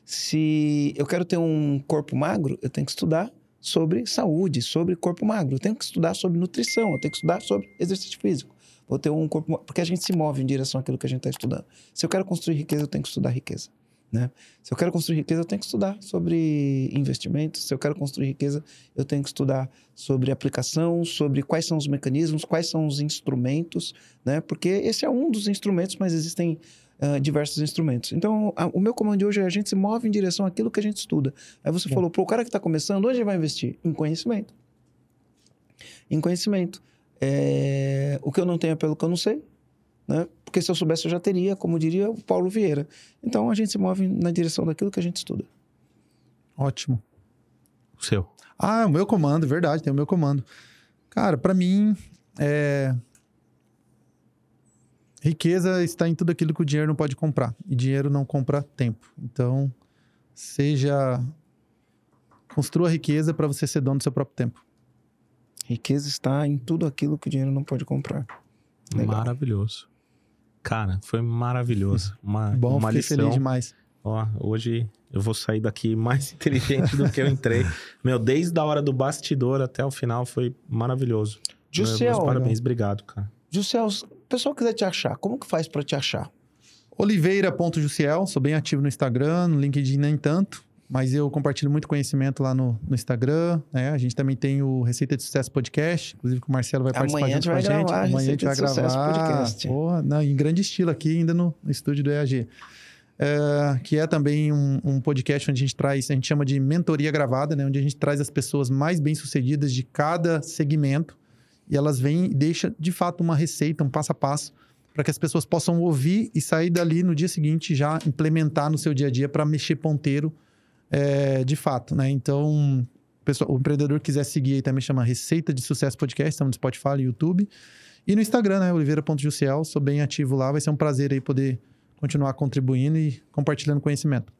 Se eu quero ter um corpo magro, eu tenho que estudar sobre saúde, sobre corpo magro. Eu tenho que estudar sobre nutrição, eu tenho que estudar sobre exercício físico. Vou ter um corpo. Porque a gente se move em direção àquilo que a gente está estudando. Se eu quero construir riqueza, eu tenho que estudar riqueza. Né? Se eu quero construir riqueza, eu tenho que estudar sobre investimentos. Se eu quero construir riqueza, eu tenho que estudar sobre aplicação, sobre quais são os mecanismos, quais são os instrumentos, né? Porque esse é um dos instrumentos, mas existem uh, diversos instrumentos. Então, a, o meu comando de hoje é a gente se move em direção àquilo que a gente estuda. Aí você Bom. falou, para o cara que está começando, onde ele vai investir? Em conhecimento. Em conhecimento. É... O que eu não tenho é pelo que eu não sei. Né? Porque se eu soubesse, eu já teria, como diria o Paulo Vieira. Então a gente se move na direção daquilo que a gente estuda. Ótimo. O seu. Ah, o meu comando, verdade, tem o meu comando. Cara, para mim, é... riqueza está em tudo aquilo que o dinheiro não pode comprar. E dinheiro não compra tempo. Então, seja. Construa riqueza para você ser dono do seu próprio tempo. Riqueza está em tudo aquilo que o dinheiro não pode comprar. Legal. Maravilhoso. Cara, foi maravilhoso. Uma, Bom, uma lição. feliz demais. Ó, hoje eu vou sair daqui mais inteligente do que eu entrei. Meu, desde a hora do bastidor até o final foi maravilhoso. Jussel, parabéns, obrigado, cara. O pessoal quiser te achar, como que faz para te achar? Oliveira.jussiel, sou bem ativo no Instagram, no LinkedIn nem tanto. Mas eu compartilho muito conhecimento lá no, no Instagram, né? A gente também tem o Receita de Sucesso Podcast, inclusive que o Marcelo vai participar Amanhã junto com a gente. Amanhã a gente vai gravar. Podcast. Porra, não, em grande estilo aqui, ainda no, no estúdio do EAG. É, que é também um, um, podcast onde a gente traz, a gente chama de mentoria gravada, né? Onde a gente traz as pessoas mais bem-sucedidas de cada segmento e elas vêm e deixam, de fato, uma receita, um passo a passo para que as pessoas possam ouvir e sair dali no dia seguinte já implementar no seu dia a dia para mexer ponteiro é, de fato, né? Então, pessoal, o empreendedor quiser seguir aí também chama Receita de Sucesso Podcast, estamos no Spotify, no YouTube. E no Instagram, né? Oliveira.juciel, sou bem ativo lá. Vai ser um prazer aí poder continuar contribuindo e compartilhando conhecimento.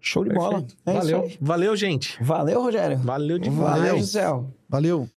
Show de bola. Perfeito. É isso Valeu. Valeu, gente. Valeu, Rogério. Valeu demais. Valeu. Valeu.